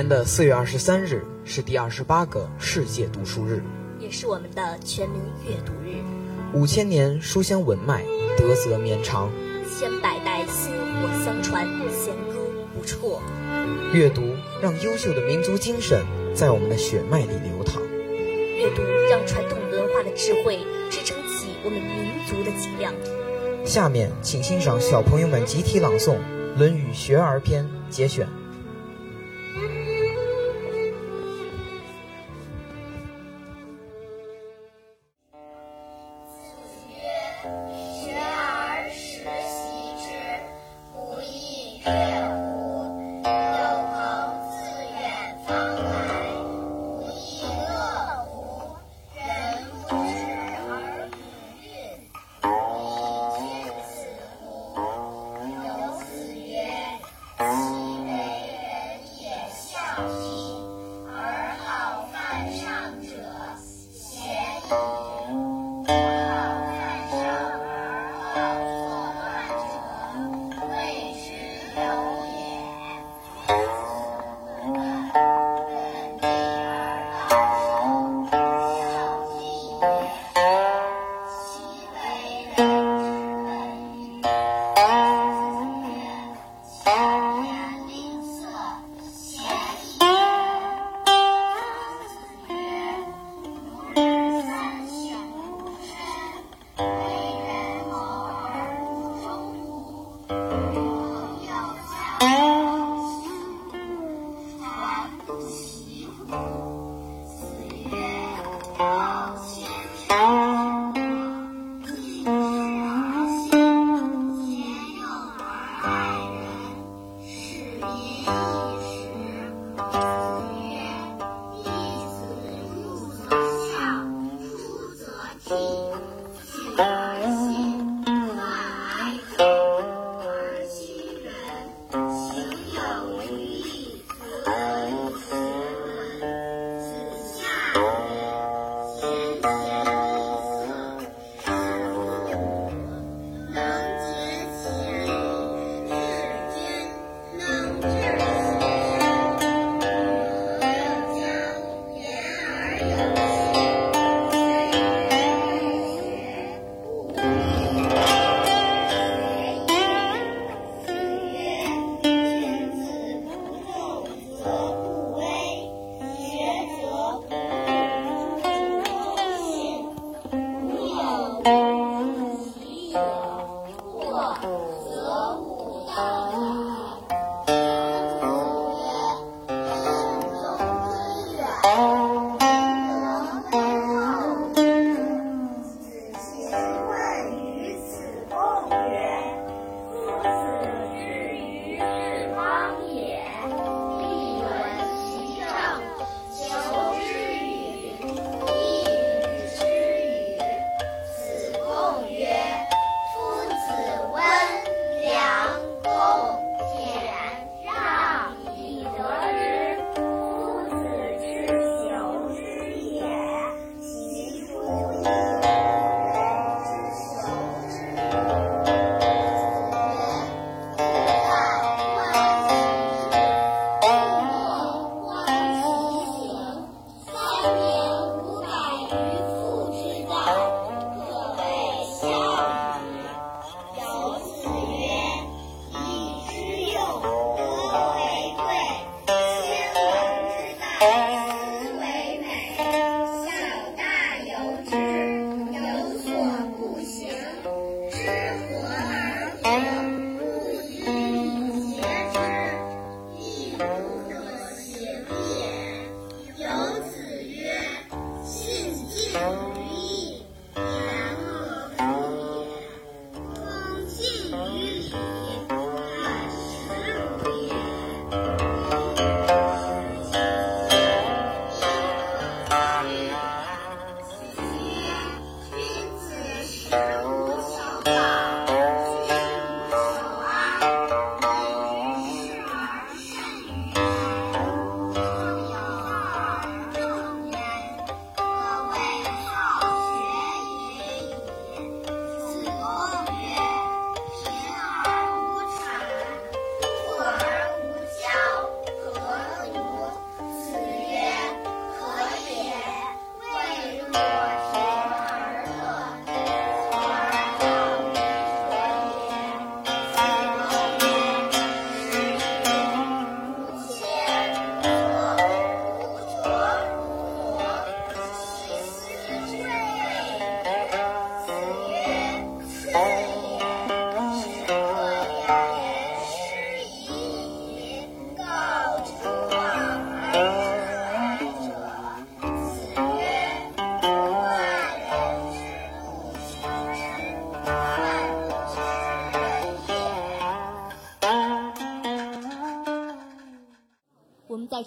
年的四月二十三日是第二十八个世界读书日，也是我们的全民阅读日。五千年书香文脉，德泽绵长；千百代薪火相传，弦歌不辍。阅读让优秀的民族精神在我们的血脉里流淌，阅读让传统文化的智慧支撑起我们民族的脊梁。下面，请欣赏小朋友们集体朗诵《论语·学而篇》节选。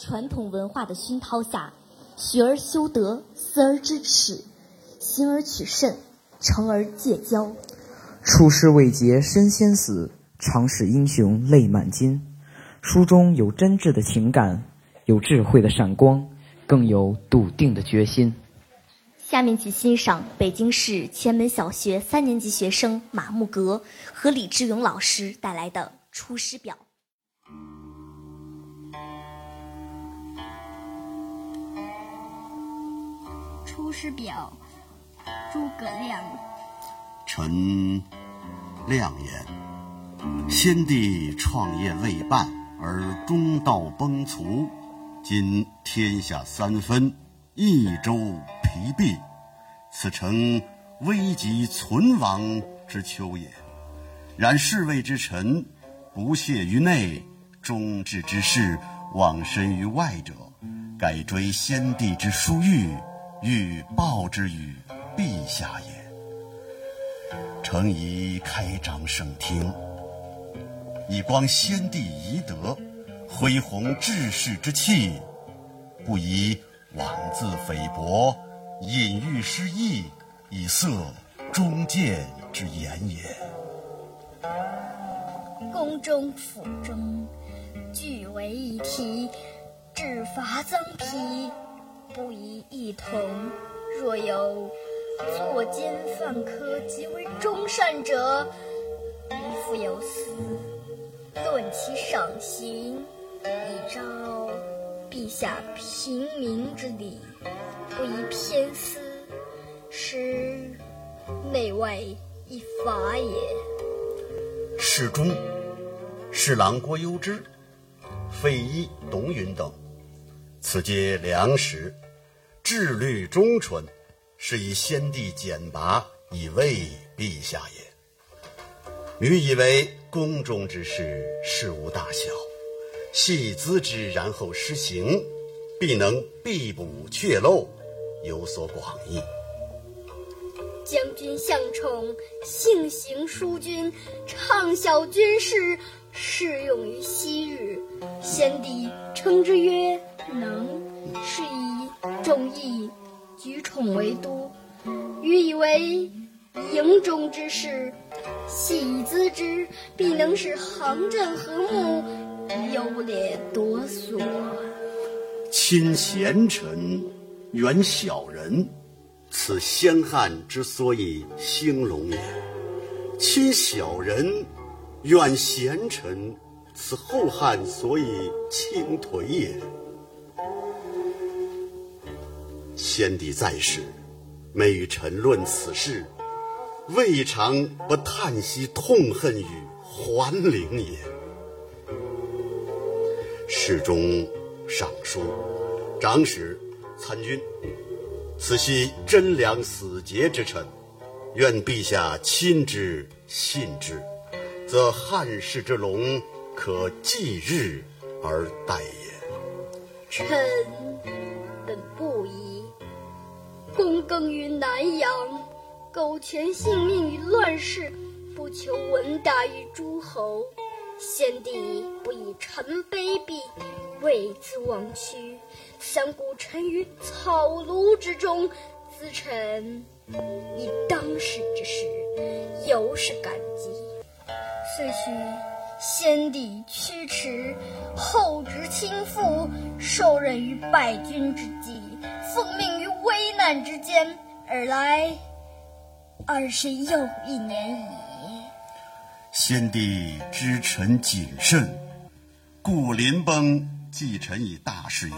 传统文化的熏陶下，学而修德，思而知耻，行而取慎，诚而戒骄。出师未捷身先死，常使英雄泪满襟。书中有真挚的情感，有智慧的闪光，更有笃定的决心。下面请欣赏北京市前门小学三年级学生马木格和李志勇老师带来的《出师表》。《师表》，诸葛亮。臣亮言：先帝创业未半而中道崩殂，今天下三分，益州疲弊，此诚危急存亡之秋也。然侍卫之臣不懈于内，忠志之士忘身于外者，改追先帝之殊遇，欲报之于陛下也。诚宜开张圣听，以光先帝遗德，恢弘志士之气，不宜妄自菲薄，隐喻失意，以塞忠谏之言也。宫中府中，俱为一体，制罚增披，不宜异同。若有作奸犯科及为忠善者，宜复有司，论其赏刑，以昭陛下平民之礼，不宜偏私，使内外一法也。侍中、侍郎郭攸之、费祎、董允等，此皆良实，志虑忠纯。是以先帝简拔以慰陛下也。愚以为宫中之事，事无大小，细咨之，然后施行，必能必补阙漏，有所广益。将军向宠，性行淑君，畅晓军事，适用于昔日。先帝称之曰能，是以众议。举宠为都，予以为营中之事，细咨之，必能使行阵和睦，优劣夺所。亲贤臣，远小人，此先汉之所以兴隆也；亲小人，远贤臣，此后汉所以倾颓也。先帝在世，每与臣论此事，未尝不叹息痛恨于桓灵也。侍中、尚书、长史、参军，此系贞良死节之臣，愿陛下亲之信之，则汉室之隆可继日而待也。臣本不。躬耕于南阳，苟全性命于乱世，不求闻达于诸侯。先帝不以臣卑鄙，为兹枉屈，三顾臣于草庐之中，咨臣以当世之事，尤是感激。遂许先帝驱驰，后值倾覆，受任于败军之际，奉命于。危难之间而来，二十又一年矣。先帝知臣谨慎，故临崩寄臣以大事也。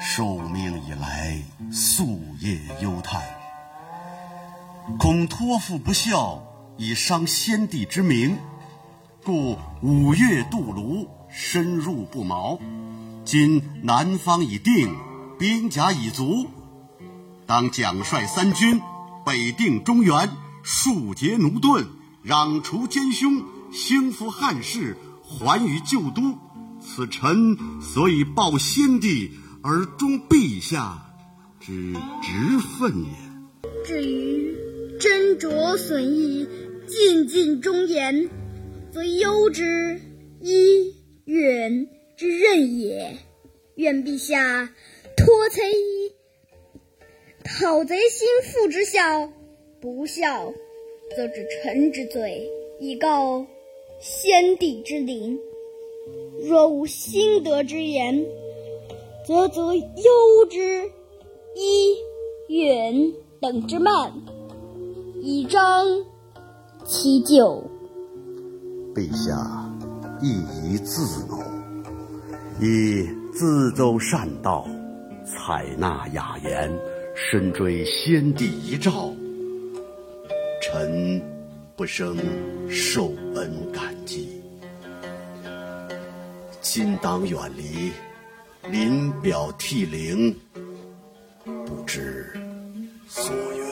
受命以来，夙夜忧叹，恐托付不效，以伤先帝之名，故五月渡泸，深入不毛。今南方已定，兵甲已足。当奖率三军，北定中原，庶竭奴钝，攘除奸凶，兴复汉室，还于旧都。此臣所以报先帝而忠陛下之职分也。至于斟酌损益，尽尽忠言，则忧之，一远之任也。愿陛下托贼衣，讨贼心腹之效；不效，则治臣之罪，以告先帝之灵。若无心得之言，则则忧之一允等之慢，以彰其咎。陛下亦宜自谋，以自奏善道，采纳雅言，深追先帝遗诏，臣不生受恩感激。今当远离，临表涕零，不知所云。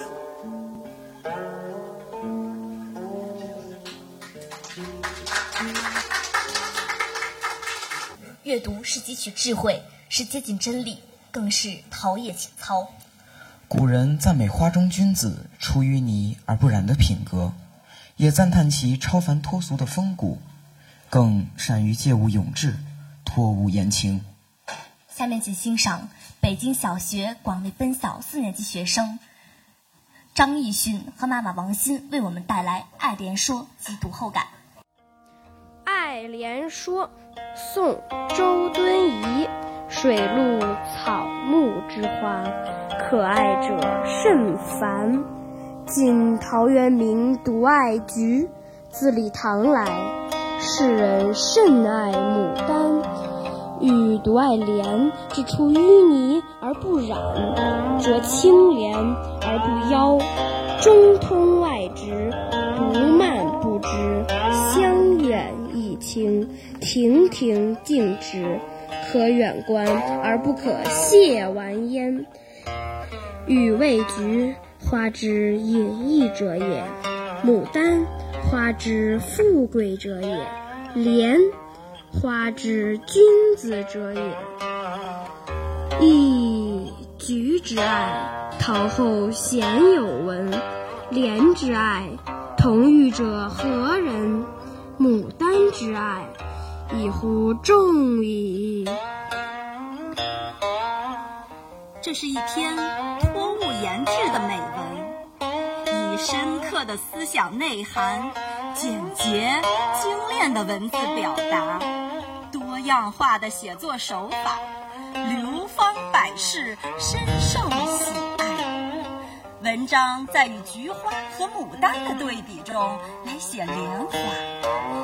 阅读是汲取智慧，是接近真理，更是陶冶情操。古人赞美花中君子出淤泥而不染的品格，也赞叹其超凡脱俗的风骨，更善于借物咏志，托物言情。下面请欣赏北京小学广卫分校四年级学生张艺勋和妈妈王鑫为我们带来《爱莲说》及读后感。《爱莲说》宋·周敦颐，水陆草木之花，可爱者甚蕃。晋陶渊明独爱菊，自李唐来，世人甚爱牡丹。予独爱莲，之出淤泥而不染，濯清涟而不妖，中通外直，不蔓不枝，香远益清，亭亭净植，可远观而不可亵玩焉。予谓菊，花之隐逸者也；牡丹，花之富贵者也；莲，花之君子者也。噫菊之爱，陶后鲜有闻；莲之爱，同予者何人？牡丹之爱，异乎众矣。这是一篇托物言志的美文，以深刻的思想内涵、简洁精炼的文字表达、多样化的写作手法，流芳百世，深受。文章在与菊花和牡丹的对比中来写莲花，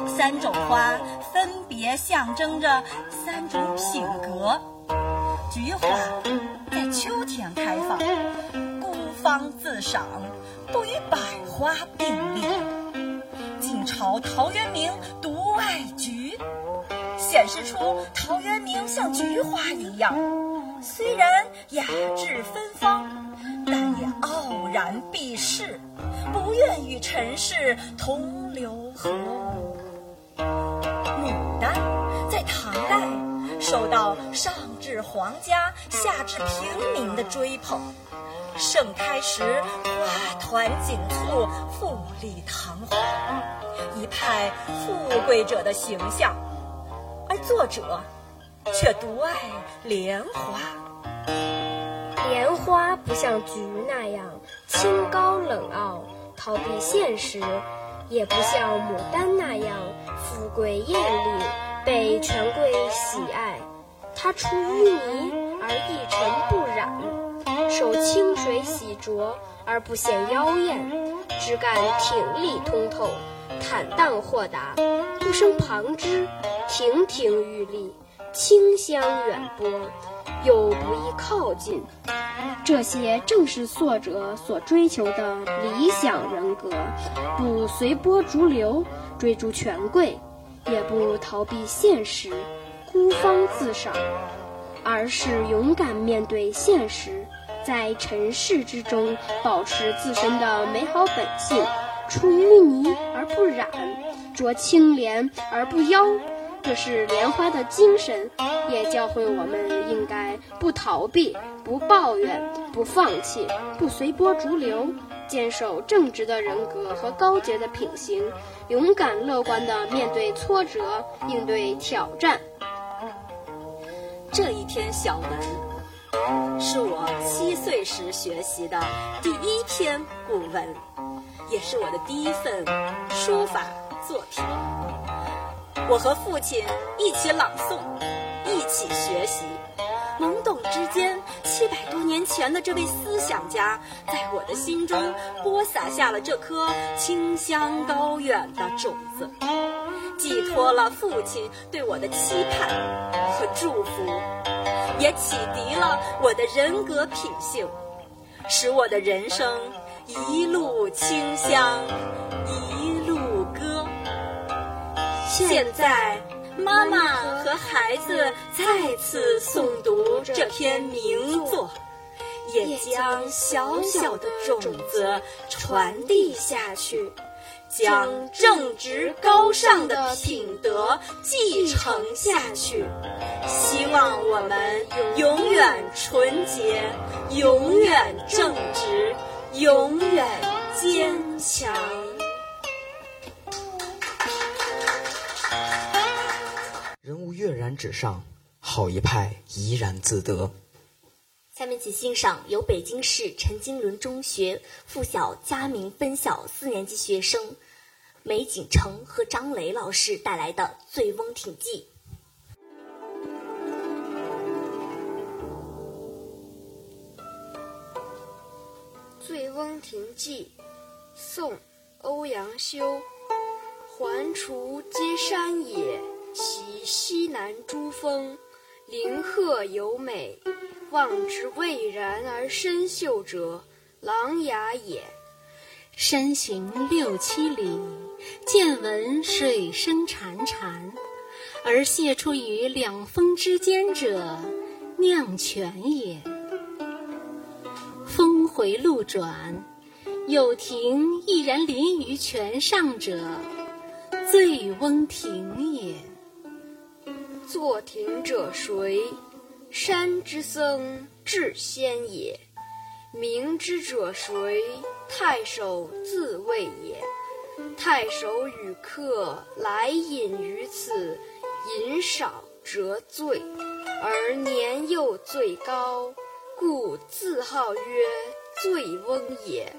三种花分别象征着三种品格。菊花在秋天开放，孤芳自赏，不与百花并列。晋朝陶渊明独爱菊，显示出陶渊明像菊花一样，虽然雅致芬芳，但也傲然避世，不愿与尘世同流合污。牡丹在唐代受到上至皇家，下至平民的追捧，盛开时花团锦簇，富丽堂皇，一派富贵者的形象。而作者却独爱莲花。莲花不像菊那样清高冷傲、逃避现实，也不像牡丹那样富贵艳丽、被权贵喜爱。它出淤泥而一尘不染，受清水洗濯而不显妖艳，枝干挺立通透，坦荡豁达，不生旁枝，亭亭玉立，清香远播，又不易靠近。这些正是作者所追求的理想人格，不随波逐流，追逐权贵，也不逃避现实，孤芳自赏，而是勇敢面对现实，在尘世之中保持自身的美好本性，出淤泥而不染，濯清涟而不妖。这是莲花的精神，也教会我们应该不逃避、不抱怨、不放弃、不随波逐流，坚守正直的人格和高洁的品行，勇敢乐观地面对挫折，应对挑战。这一篇小文是我七岁时学习的第一篇古文，也是我的第一份书法作品。我和父亲一起朗诵，一起学习。懵懂之间，七百多年前的这位思想家，在我的心中播撒下了这颗清香高远的种子，寄托了父亲对我的期盼和祝福，也启迪了我的人格品性，使我的人生一路清香，一。现在。妈妈和孩子再次诵读这篇名作，也将小小的种子传递下去，将正直高尚的品德继承下去。希望我们永远纯洁，永远正直，永远坚强。人物跃然纸上，好一派怡然自得。下面请欣赏由北京市陈经纶中学附小嘉明分校四年级学生梅景成和张雷老师带来的《醉翁亭记》。《醉翁亭记》，宋·欧阳修。环滁皆山也。其西南诸峰，林壑尤美，望之蔚然而深秀者，琅琊也。山行六七里，渐闻水声潺潺，而泻出于两峰之间者，酿泉也。峰回路转，有亭翼然临于泉上者，醉翁亭也。作亭者谁？山之僧智仙也。鸣之者谁？太守自谓也。太守与客来饮于此，饮少辄醉，而年又最高，故自号曰醉翁也。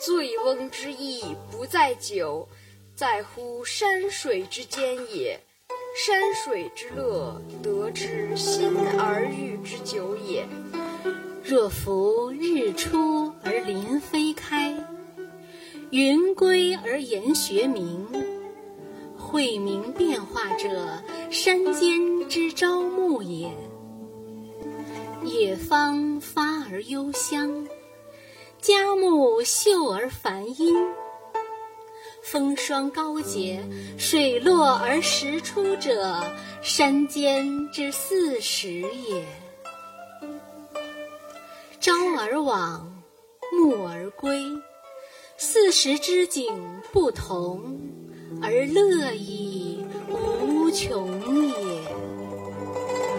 醉翁之意不在酒，在乎山水之间也。山水之乐，得之心而寓之久也。若夫日出而林霏开，云归而岩穴暝，晦明变化者，山间之朝暮也。野芳发而幽香，佳木秀而繁阴。风霜高洁，水落而石出者，山间之四时也。朝而往，暮而归，四时之景不同，而乐亦无穷也。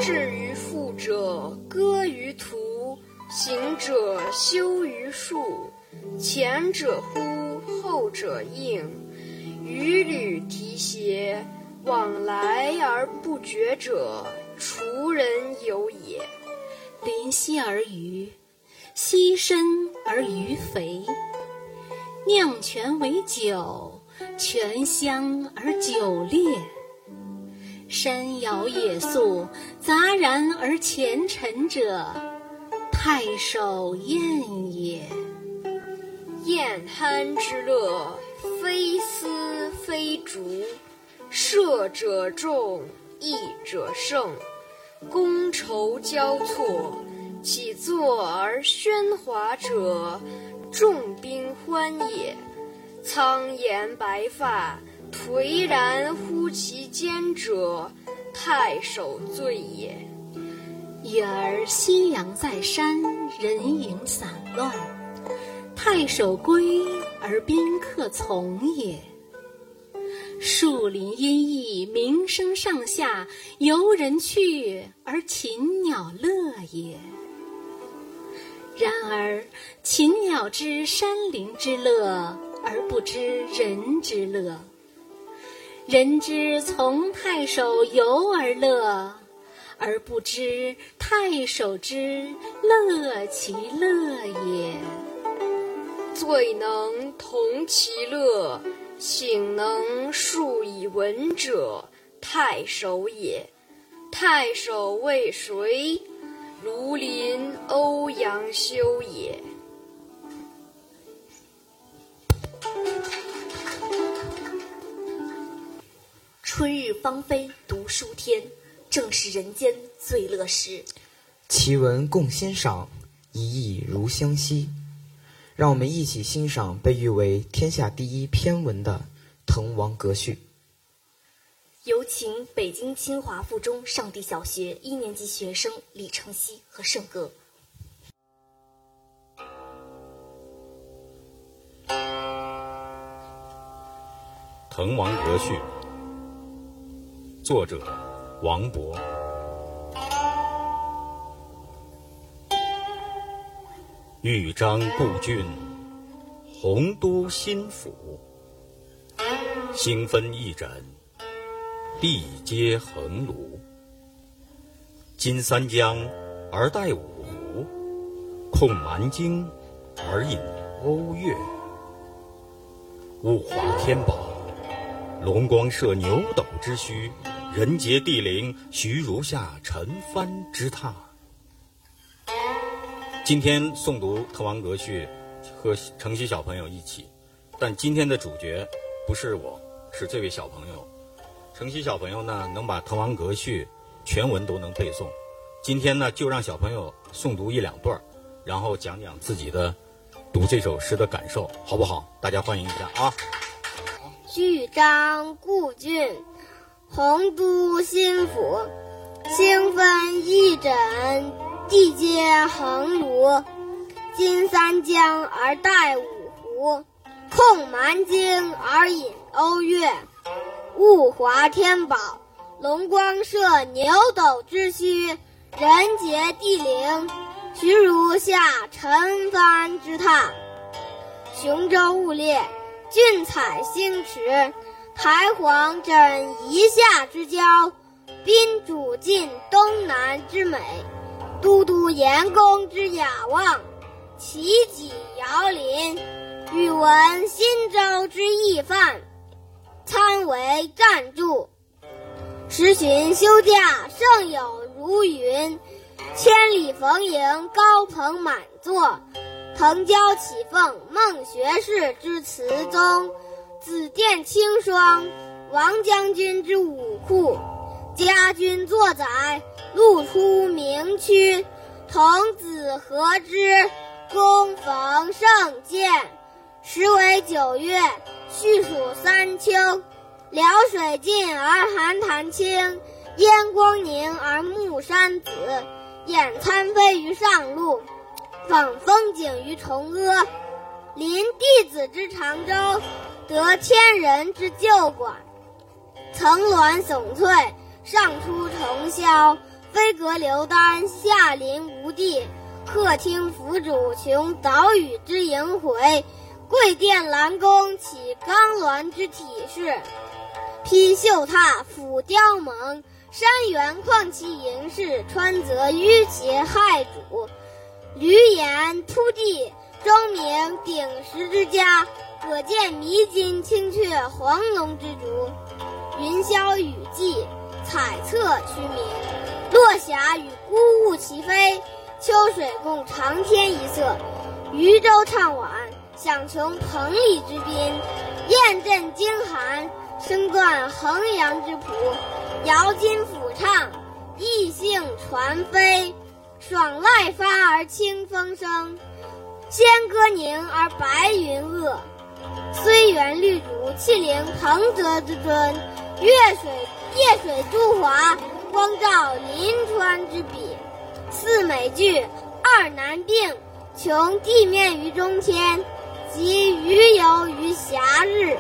至于赋者，歌于途；行者，休于树。前者呼，后者应，屡屡提携，往来而不绝者，滁人游也。临溪而渔，溪深而鱼肥。酿泉为酒，泉香而酒冽。山摇野宿，杂然而前陈者，太守宴也。宴酣之乐，非丝非竹，射者中，弈者胜，觥筹交错，起坐而喧哗者，众宾欢也。苍颜白发，颓然乎其间者，太守醉也。已而夕阳在山，人影散乱。太守归而宾客从也。树林阴翳，鸣声上下，游人去而禽鸟乐也。然而禽鸟知山林之乐，而不知人之乐；人知从太守游而乐，而不知太守之乐其乐也。最能同其乐，醒能述以文者，太守也。太守为谁？庐陵欧阳修也。春日芳菲，读书天，正是人间最乐时。奇文共欣赏，一意如相惜。让我们一起欣赏被誉为天下第一篇文的《滕王阁序》。有请北京清华附中上地小学一年级学生李承熙和圣歌。《滕王阁序》作者王勃。豫章故郡，洪都新府。星分翼轸，地接衡庐。襟三江而带五湖，控蛮荆而引瓯越。物华天宝，龙光射牛斗之墟，人杰地灵，徐如下陈蕃之榻。今天诵读《滕王阁序》，和城西小朋友一起，但今天的主角不是我，是这位小朋友。城西小朋友呢，能把《滕王阁序》全文都能背诵。今天呢，就让小朋友诵读一两段，然后讲讲自己的读这首诗的感受，好不好？大家欢迎一下啊！豫章故郡，洪都新府。星分翼轸，地接衡庐。襟三江而带五湖，控蛮荆而引瓯越。物华天宝，龙光射牛斗之墟，人杰地灵，徐如下陈蕃之榻。雄州雾列，俊采星驰，台隍枕夷夏之交，宾主尽东南之美，都督阎公之雅望，齐己遥临，宇文新州之懿范，参为赞助。时寻休假，胜友如云，千里逢迎，高朋满座。腾蛟起凤，孟学士之词宗；紫殿青霜，王将军之武库。家君作宰，路出名区。童子何之？躬逢圣鉴。时为九月，序属三秋。辽水尽而寒潭清，烟光凝而暮山紫。俨参飞于上路，访风景于崇阿。临帝子之长洲，得天人之旧馆。层峦耸翠，上出重霄；飞阁流丹，下临无地。客厅府主穷岛屿之萦回，贵殿兰宫起冈峦之体势。披绣闼，俯雕甍，山原旷其盈视，川泽纡其骇瞩。闾阎扑地，钟鸣鼎食之家。可见弥津青雀，黄龙之竹。云霄雨霁，彩侧区明。落霞与孤鹜齐飞，秋水共长天一色。渔舟唱晚，响穷彭蠡之滨。雁阵惊寒，声断衡阳之浦。遥襟甫唱，逸兴传飞。爽籁发而清风生，仙歌凝而白云遏。虽园绿竹，气凌彭泽之尊。月水夜水诸华，光照临川之笔。四美具，二难并，穷地面于中天，及鱼游于暇日。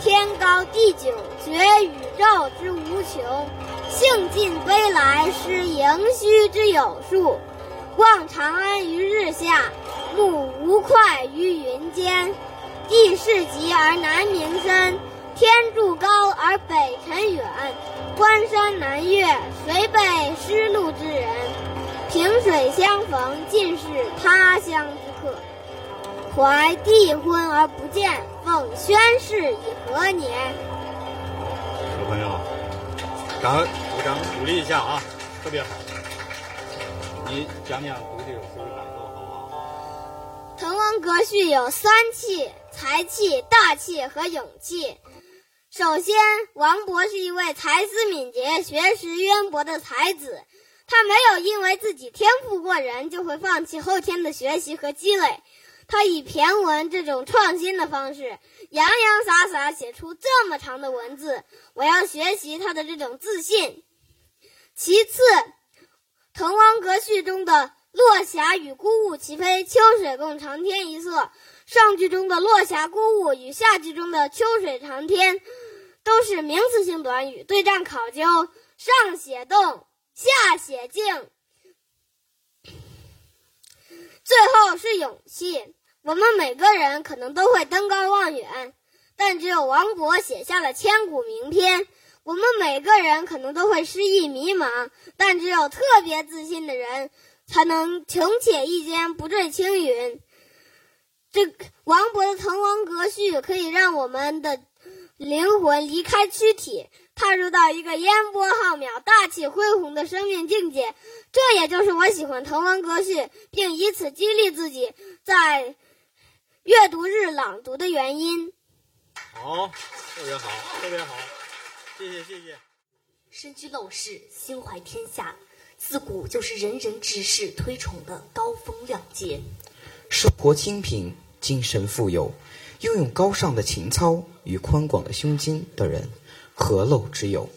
天高地迥，觉宇宙之无穷。兴尽悲来，失盈虚之有数。望长安于日下，目吴会于云间。地势极而南溟深，天柱高而北辰远，关山难越，谁备失路之人？萍水相逢，尽是他乡之客。怀帝婚而不见，奉宣室以何年？小朋友，掌鼓掌鼓励一下啊，特别好。你讲讲读这首诗的感受好不好？滕王阁序有三气：才气、大气和勇气。首先，王勃是一位才思敏捷、学识渊博的才子，他没有因为自己天赋过人就会放弃后天的学习和积累。他以骈文这种创新的方式，洋洋洒洒写出这么长的文字，我要学习他的这种自信。其次，《滕王阁序》中的“落霞与孤鹜齐飞，秋水共长天”一色，上句中的“落霞孤鹜”与下句中的“秋水长天”，都是名词性短语，对仗考究，上写动，下写静。最后是勇气。我们每个人可能都会登高望远，但只有王勃写下了千古名篇。我们每个人可能都会失意迷茫，但只有特别自信的人才能穷且益坚，不坠青云。这王勃的《滕王阁序》可以让我们的灵魂离开躯体，踏入到一个烟波浩渺、大气恢宏的生命境界。这也就是我喜欢《滕王阁序》，并以此激励自己在。阅读日朗读的原因。好，特别好，特别好，谢谢谢谢。身居陋室，心怀天下，自古就是人人志士推崇的高风亮节。生活清贫，精神富有，拥有高尚的情操与宽广的胸襟的人，何陋之有？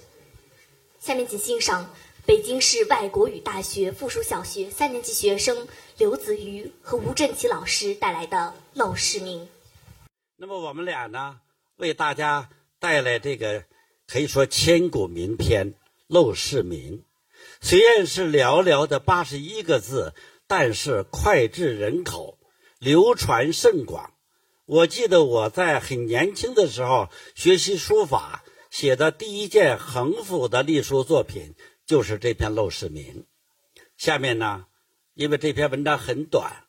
下面请欣赏。北京市外国语大学附属小学三年级学生刘子瑜和吴振奇老师带来的《陋室铭》。那么我们俩呢，为大家带来这个可以说千古名篇《陋室铭》。虽然是寥寥的八十一个字，但是脍炙人口，流传甚广。我记得我在很年轻的时候学习书法，写的第一件横幅的隶书作品。就是这篇《陋室铭》，下面呢，因为这篇文章很短，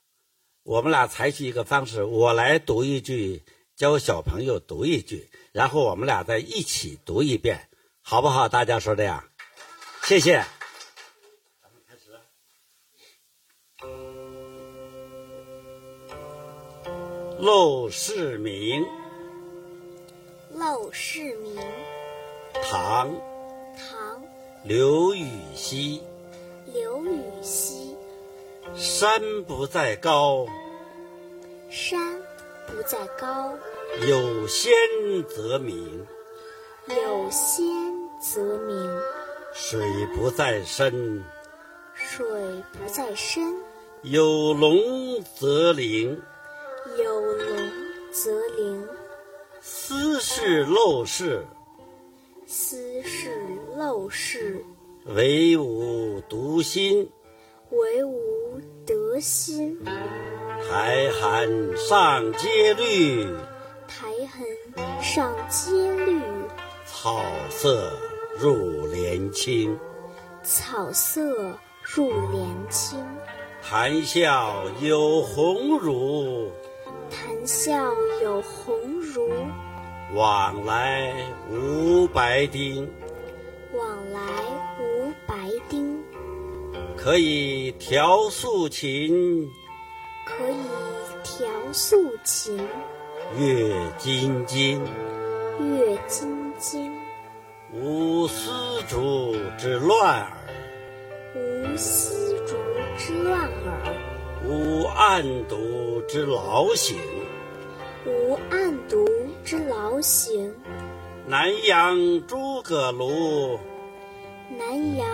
我们俩采取一个方式，我来读一句，教小朋友读一句，然后我们俩再一起读一遍，好不好？大家说这样？谢谢。陋室铭》，《陋室铭》，唐，唐。刘禹锡，刘禹锡。山不在高，山不在高。有仙则名，有仙则名。水不在深，水不在深。有龙则灵，则灵。斯是陋室。斯是陋室，惟吾独心。惟吾德馨。苔痕上阶绿，苔痕上阶绿。草色入帘青，草色入帘青。谈笑有鸿儒，谈笑有鸿儒。往来无白丁，往来无白丁。可以调素琴，可以调素琴。阅金经，阅金经。无丝竹之乱耳，无丝竹之乱耳。无案牍之劳形，无案牍。之劳形。南阳诸葛庐，南阳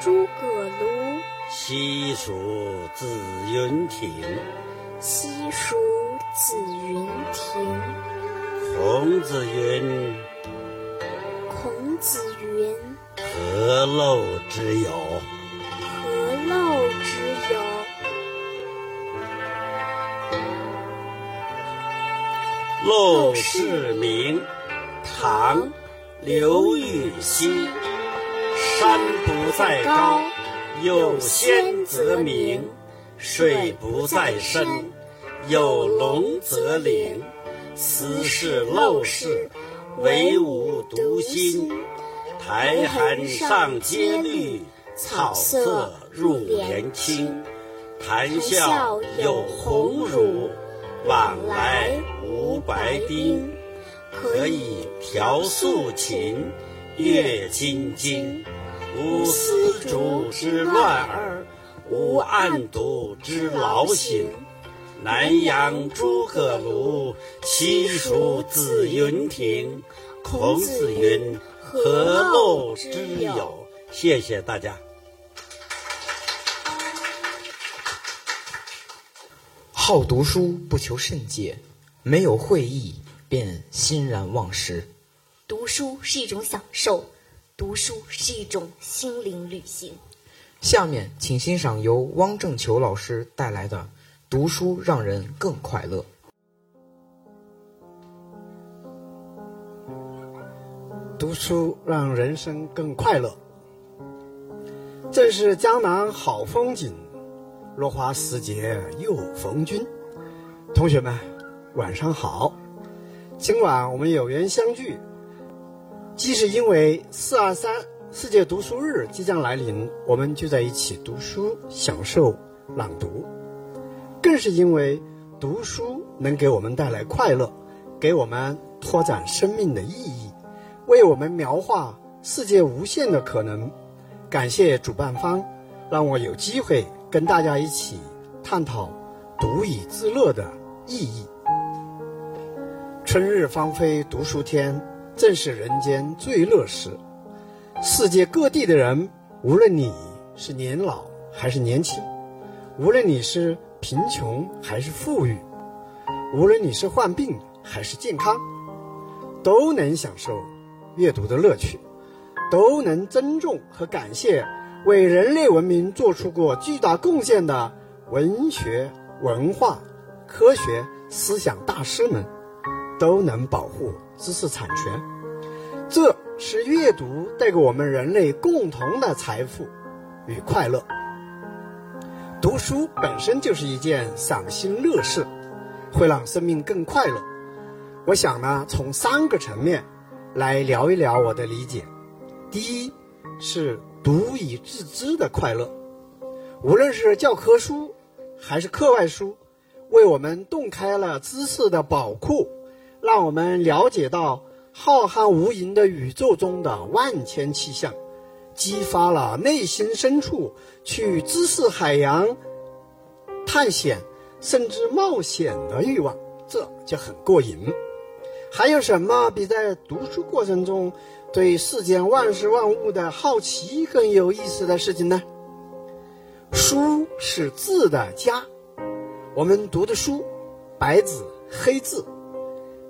诸葛庐。西蜀子云亭，西蜀子云亭。孔子云，孔子云。何陋之有？何陋之陋室铭》，唐·刘禹锡。山不在高，有仙则名；水不在深，有龙则灵。斯是陋室，惟吾独心。苔痕上阶绿，草色入帘青。谈笑有鸿儒，往来无白丁。可以调素琴，阅金经。无丝竹之乱耳，无案牍之劳形。南阳诸葛庐，西蜀子云亭。孔子云：“何陋之有？”谢谢大家。好读书，不求甚解，没有会意，便欣然忘食。读书是一种享受。读书是一种心灵旅行。下面，请欣赏由汪正球老师带来的《读书让人更快乐》。读书让人生更快乐。正是江南好风景，落花时节又逢君。同学们，晚上好！今晚我们有缘相聚。既是因为四二三世界读书日即将来临，我们就在一起读书、享受朗读；更是因为读书能给我们带来快乐，给我们拓展生命的意义，为我们描画世界无限的可能。感谢主办方，让我有机会跟大家一起探讨读以自乐的意义。春日芳菲，读书天。正是人间最乐时，世界各地的人，无论你是年老还是年轻，无论你是贫穷还是富裕，无论你是患病还是健康，都能享受阅读的乐趣，都能尊重和感谢为人类文明做出过巨大贡献的文学、文化、科学、思想大师们，都能保护。知识产权，这是阅读带给我们人类共同的财富与快乐。读书本身就是一件赏心乐事，会让生命更快乐。我想呢，从三个层面来聊一聊我的理解。第一，是足以自知的快乐，无论是教科书还是课外书，为我们洞开了知识的宝库。让我们了解到浩瀚无垠的宇宙中的万千气象，激发了内心深处去知识海洋探险甚至冒险的欲望，这就很过瘾。还有什么比在读书过程中对世间万事万物的好奇更有意思的事情呢？书是字的家，我们读的书，白纸黑字。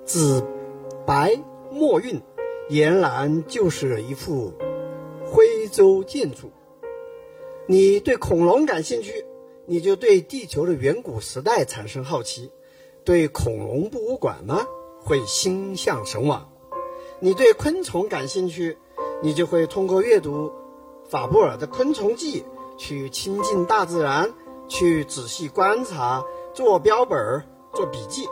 紫白墨韵，俨然就是一幅徽州建筑。你对恐龙感兴趣，你就对地球的远古时代产生好奇；对恐龙博物馆呢，会心向神往。你对昆虫感兴趣，你就会通过阅读法布尔的《昆虫记》去亲近大自然，去仔细观察，做标本做笔记。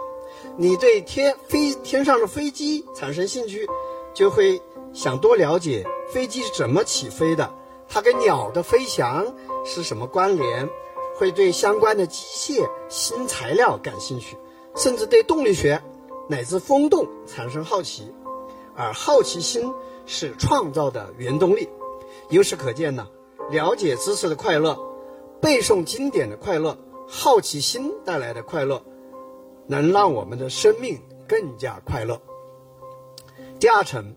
你对天飞天上的飞机产生兴趣，就会想多了解飞机是怎么起飞的，它跟鸟的飞翔是什么关联，会对相关的机械新材料感兴趣，甚至对动力学乃至风洞产生好奇。而好奇心是创造的原动力。由此可见呢，了解知识的快乐，背诵经典的快乐，好奇心带来的快乐。能让我们的生命更加快乐。第二层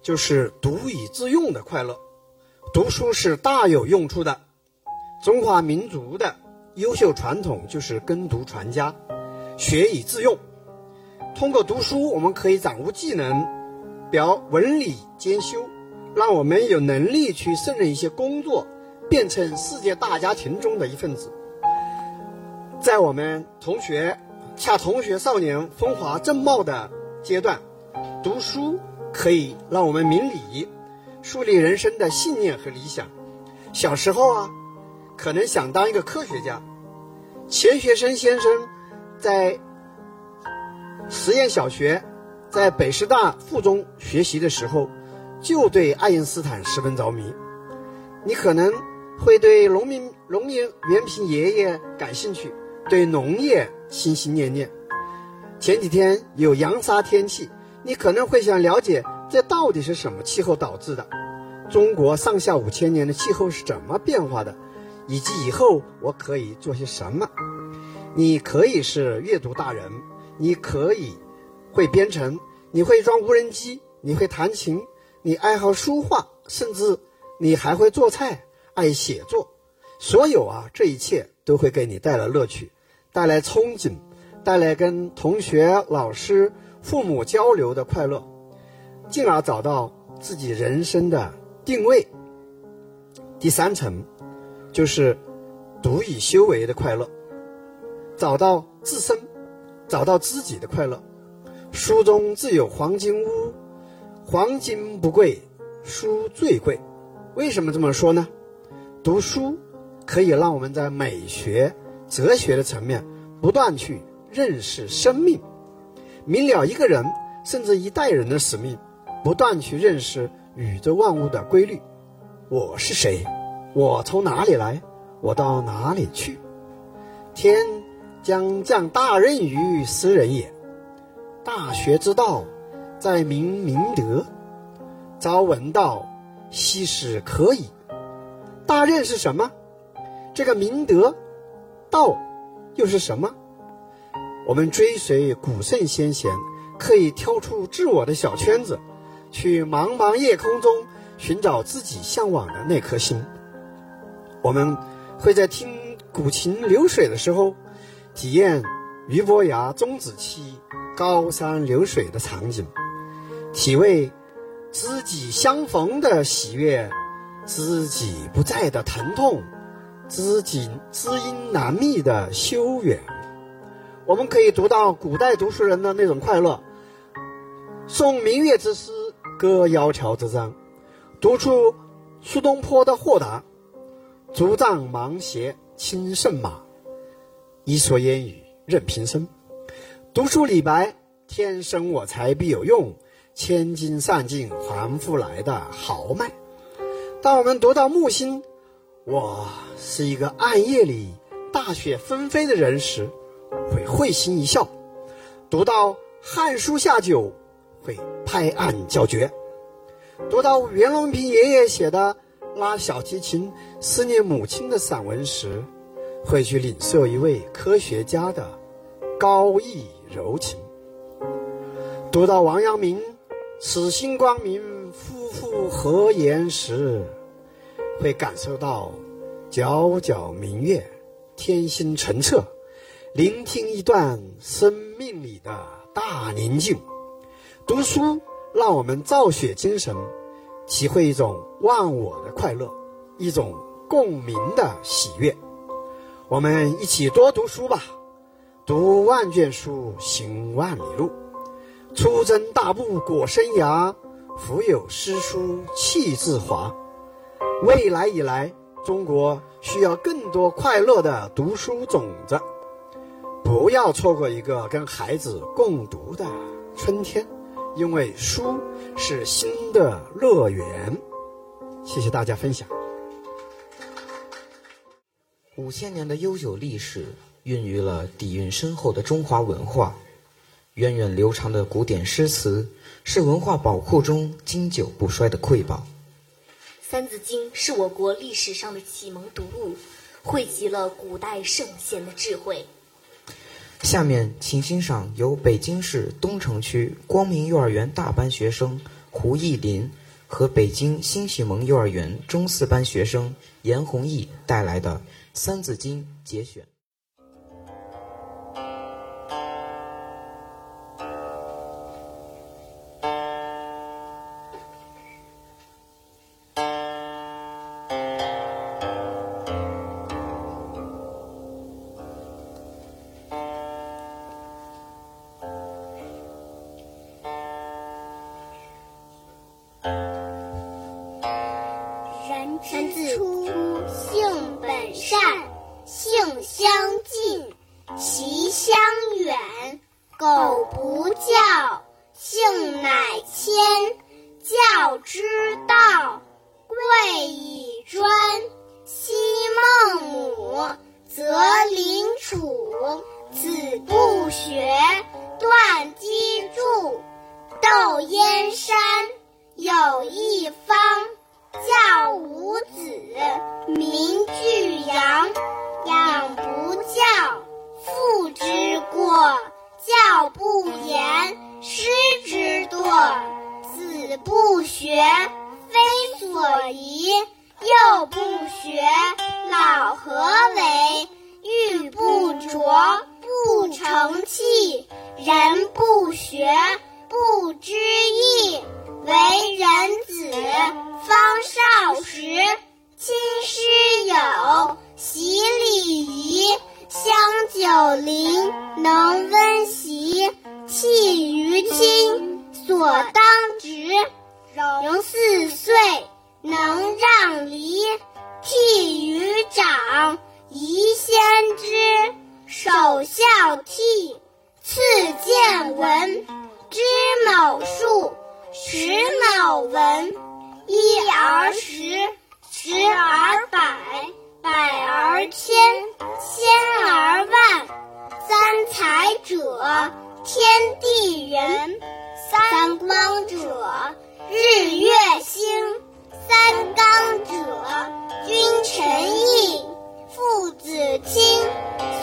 就是读以致用的快乐，读书是大有用处的。中华民族的优秀传统就是耕读传家，学以致用。通过读书，我们可以掌握技能，表文理兼修，让我们有能力去胜任一些工作，变成世界大家庭中的一份子。在我们同学。恰同学少年风华正茂的阶段，读书可以让我们明理，树立人生的信念和理想。小时候啊，可能想当一个科学家。钱学森先生在实验小学，在北师大附中学习的时候，就对爱因斯坦十分着迷。你可能会对农民、农民袁平爷爷感兴趣，对农业心心念念。前几天有扬沙天气，你可能会想了解这到底是什么气候导致的？中国上下五千年的气候是怎么变化的？以及以后我可以做些什么？你可以是阅读大人，你可以会编程，你会装无人机，你会弹琴，你爱好书画，甚至你还会做菜，爱写作。所有啊，这一切都会给你带来乐趣，带来憧憬，带来跟同学、老师、父母交流的快乐，进而找到自己人生的定位。第三层。就是独以修为的快乐，找到自身，找到自己的快乐。书中自有黄金屋，黄金不贵，书最贵。为什么这么说呢？读书可以让我们在美学、哲学的层面不断去认识生命，明了一个人甚至一代人的使命，不断去认识宇宙万物的规律。我是谁？我从哪里来？我到哪里去？天将降大任于斯人也。大学之道，在明明德。朝闻道，夕死可矣。大任是什么？这个明德，道又是什么？我们追随古圣先贤，可以跳出自我的小圈子，去茫茫夜空中寻找自己向往的那颗星。我们会在听古琴流水的时候，体验俞伯牙钟子期高山流水的场景，体味知己相逢的喜悦，知己不在的疼痛，知己知音难觅的修远。我们可以读到古代读书人的那种快乐，诵明月之诗，歌窈窕之章，读出苏东坡的豁达。竹杖芒鞋轻胜马，一蓑烟雨任平生。读书李白“天生我材必有用，千金散尽还复来”的豪迈。当我们读到木心“我是一个暗夜里大雪纷飞的人”时，会会心一笑；读到汉书下酒，会拍案叫绝；读到袁隆平爷爷写的。拉小提琴思念母亲的散文时，会去领受一位科学家的高逸柔情。读到王阳明“此心光明，夫复何言”时，会感受到皎皎明月，天心澄澈，聆听一段生命里的大宁静。读书让我们造血精神。体会一种忘我的快乐，一种共鸣的喜悦。我们一起多读书吧，读万卷书，行万里路。出征大步过生涯，腹有诗书气自华。未来以来，中国需要更多快乐的读书种子。不要错过一个跟孩子共读的春天。因为书是心的乐园。谢谢大家分享。五千年的悠久历史，孕育了底蕴深厚的中华文化。源远流长的古典诗词，是文化宝库中经久不衰的瑰宝。《三字经》是我国历史上的启蒙读物，汇集了古代圣贤的智慧。下面，请欣赏由北京市东城区光明幼儿园大班学生胡艺林和北京新启蒙幼儿园中四班学生严弘毅带来的《三字经》节选。宜先知。首孝悌，次见闻。知某数，识某文。一而十，十而百，百而千，千而万。三才者，天地人；三光者，日月星；三纲者，君臣义。父子亲，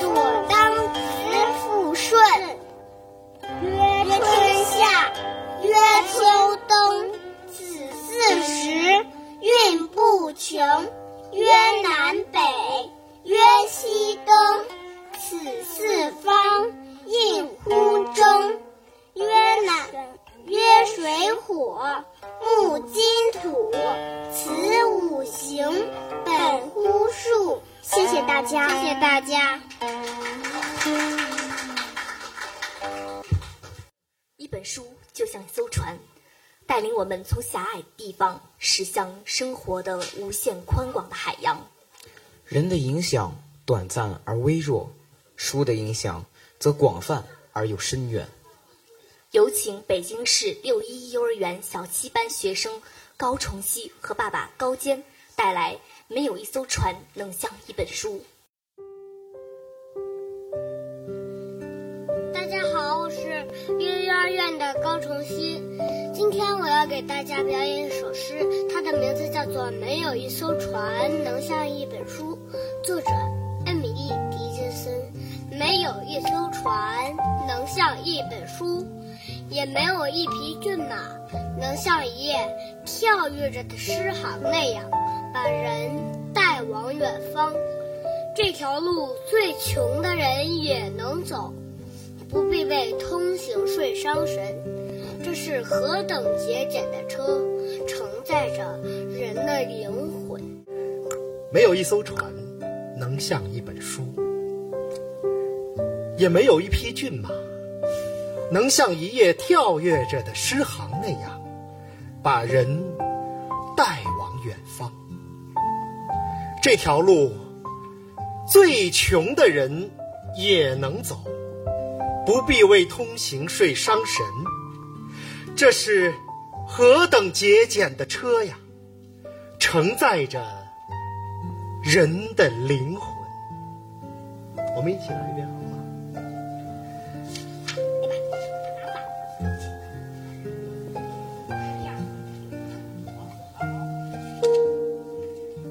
所当执。父顺。曰春夏，曰秋冬。此四时，运不穷。曰南北，曰西东。此四方，应乎中。曰南，曰水火木金土。此五行，本乎数。谢谢大家，谢谢大家。一本书就像一艘船，带领我们从狭隘地方驶向生活的无限宽广的海洋。人的影响短暂而微弱，书的影响则广泛而又深远。有请北京市六一幼儿园小七班学生高崇熙和爸爸高坚带来《没有一艘船能像一本书》。大家好，我是幼幼儿园的高崇熙。今天我要给大家表演一首诗，它的名字叫做《没有一艘船能像一本书》，作者艾米丽·狄金森。没有一艘船能像一本书，也没有一匹骏马能像一页跳跃着的诗行那样，把人带往远方。这条路最穷的人也能走。不必为通行税伤神，这是何等节俭的车，承载着人的灵魂。没有一艘船能像一本书，也没有一匹骏马能像一页跳跃着的诗行那样，把人带往远方。这条路，最穷的人也能走。不必为通行税伤神，这是何等节俭的车呀！承载着人的灵魂。我们一起来一遍好吗？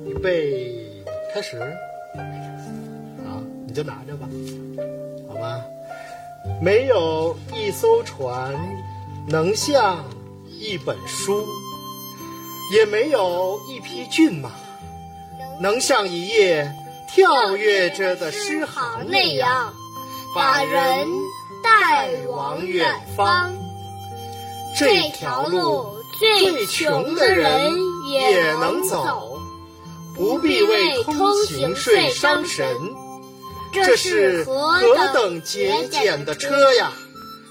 预备，开始。好，你就拿着吧，好吗？没有一艘船能像一本书，也没有一匹骏马能像一页跳跃着的诗行那样，把人带往远方。这条路最穷的人也能走，不必为通行税伤神。这是何等节俭的车呀，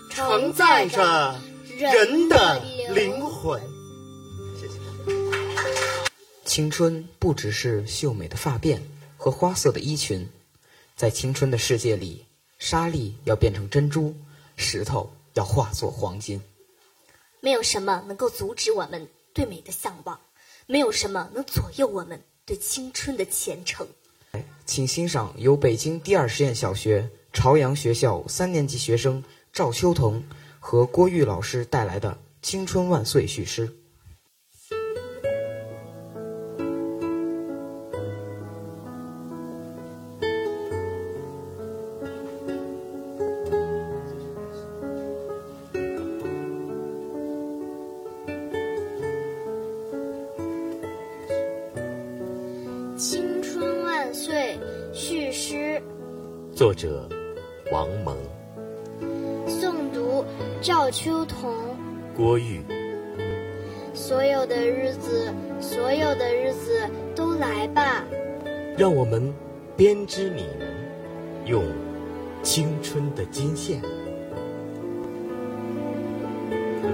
承载着人的灵魂。青春不只是秀美的发辫和花色的衣裙，在青春的世界里，沙粒要变成珍珠，石头要化作黄金。没有什么能够阻止我们对美的向往，没有什么能左右我们对青春的虔诚。请欣赏由北京第二实验小学朝阳学校三年级学生赵秋彤和郭玉老师带来的《青春万岁》序诗。织你们，用青春的金线。和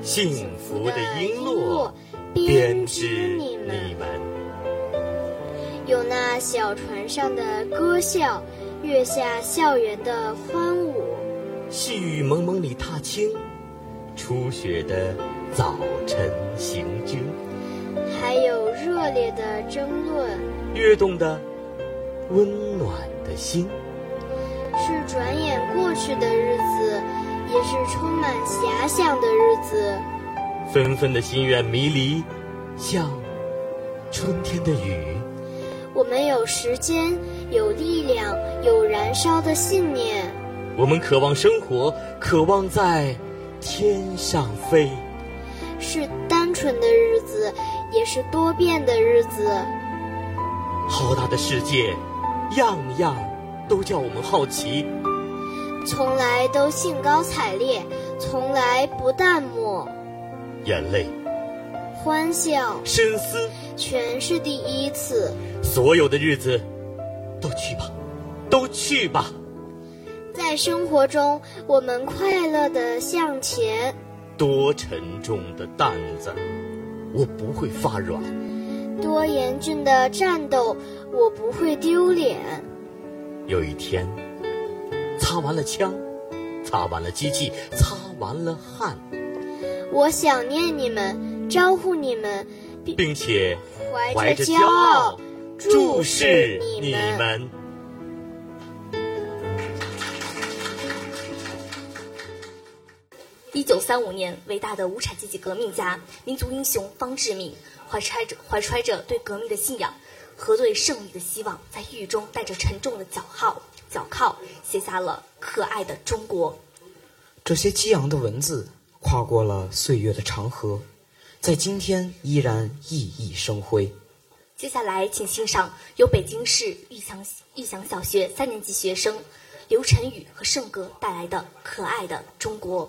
幸福的璎珞编织你们。有那小船上的歌笑，月下校园的欢舞，细雨蒙蒙里踏青，初雪的早晨行军，还有热烈的争论，跃动的温暖的心，是转眼过去的日子，也是充满遐想的日子。纷纷的心愿迷离，像春天的雨。我们有时间，有力量，有燃烧的信念。我们渴望生活，渴望在天上飞。是单纯的日子，也是多变的日子。浩大的世界，样样都叫我们好奇。从来都兴高采烈，从来不淡漠。眼泪。欢笑、深思，全是第一次。所有的日子，都去吧，都去吧。在生活中，我们快乐的向前。多沉重的担子，我不会发软；多严峻的战斗，我不会丢脸。有一天，擦完了枪，擦完了机器，擦完了汗，我想念你们。招呼你们，并且怀着骄傲注视你们。一九三五年，伟大的无产阶级革命家、民族英雄方志敏，怀揣着怀揣着对革命的信仰和对胜利的希望，在狱中带着沉重的脚号脚铐，写下了《可爱的中国》。这些激昂的文字，跨过了岁月的长河。在今天依然熠熠生辉。接下来，请欣赏由北京市玉祥玉祥小学三年级学生刘晨宇和盛哥带来的《可爱的中国》。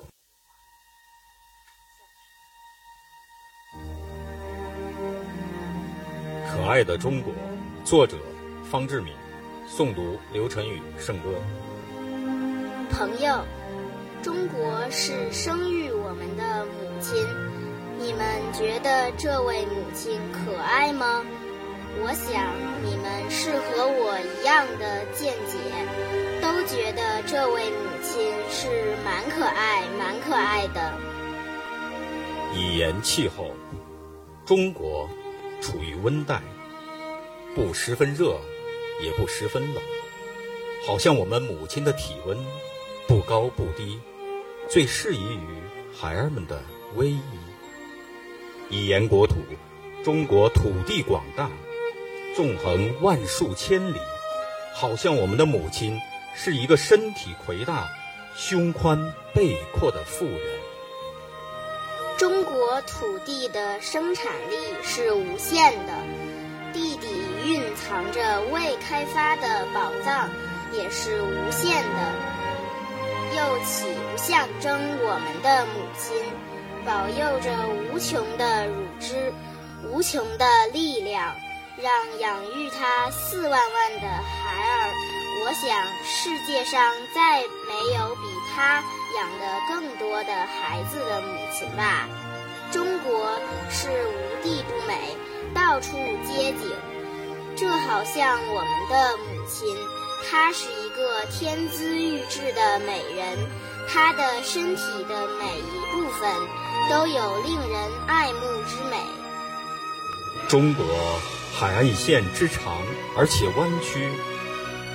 可爱的中国，作者方志敏，诵读刘晨宇、圣歌。朋友，中国是生育我们的母亲。你们觉得这位母亲可爱吗？我想你们是和我一样的见解，都觉得这位母亲是蛮可爱、蛮可爱的。以言气候，中国处于温带，不十分热，也不十分冷，好像我们母亲的体温不高不低，最适宜于孩儿们的偎依。以言国土，中国土地广大，纵横万数千里，好像我们的母亲是一个身体魁大、胸宽背阔的妇人。我土地的生产力是无限的，地底蕴藏着未开发的宝藏也是无限的，又岂不象征我们的母亲？保佑着无穷的乳汁，无穷的力量，让养育他四万万的孩儿。我想世界上再没有比他养的更多的孩子的母亲吧。中国是无地不美，到处皆景。这好像我们的母亲，她是一个天资玉质的美人，她的身体的每一部分都有令人爱慕之美。中国海岸线之长而且弯曲，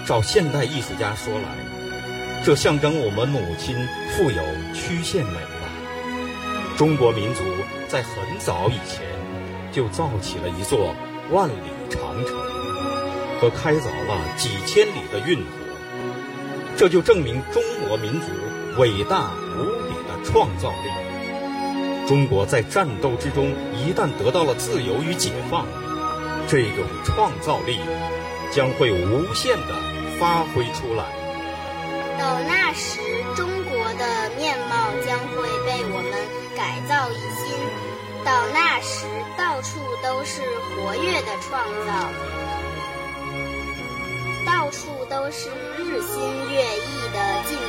照现代艺术家说来，这象征我们母亲富有曲线美。中国民族在很早以前就造起了一座万里长城，和开凿了几千里的运河，这就证明中国民族伟大无比的创造力。中国在战斗之中一旦得到了自由与解放，这种创造力将会无限的发挥出来。到那时，中国的面貌将会造一新。到那时，到处都是活跃的创造，到处都是日新月异的进步。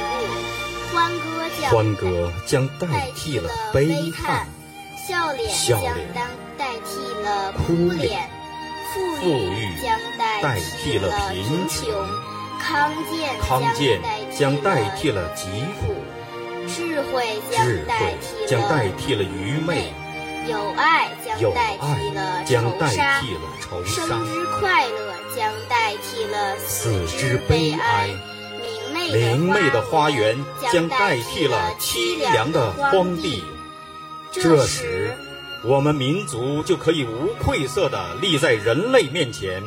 欢歌将欢歌将代替了悲叹，笑脸将代替了哭脸，富裕将代替了贫穷，康健康健将代替了疾苦，智慧将代替了愚昧，友爱将代替了仇杀，生之快乐将代替了死之悲哀。明媚的花园将代替了凄凉的荒地，这时，我们民族就可以无愧色地立在人类面前，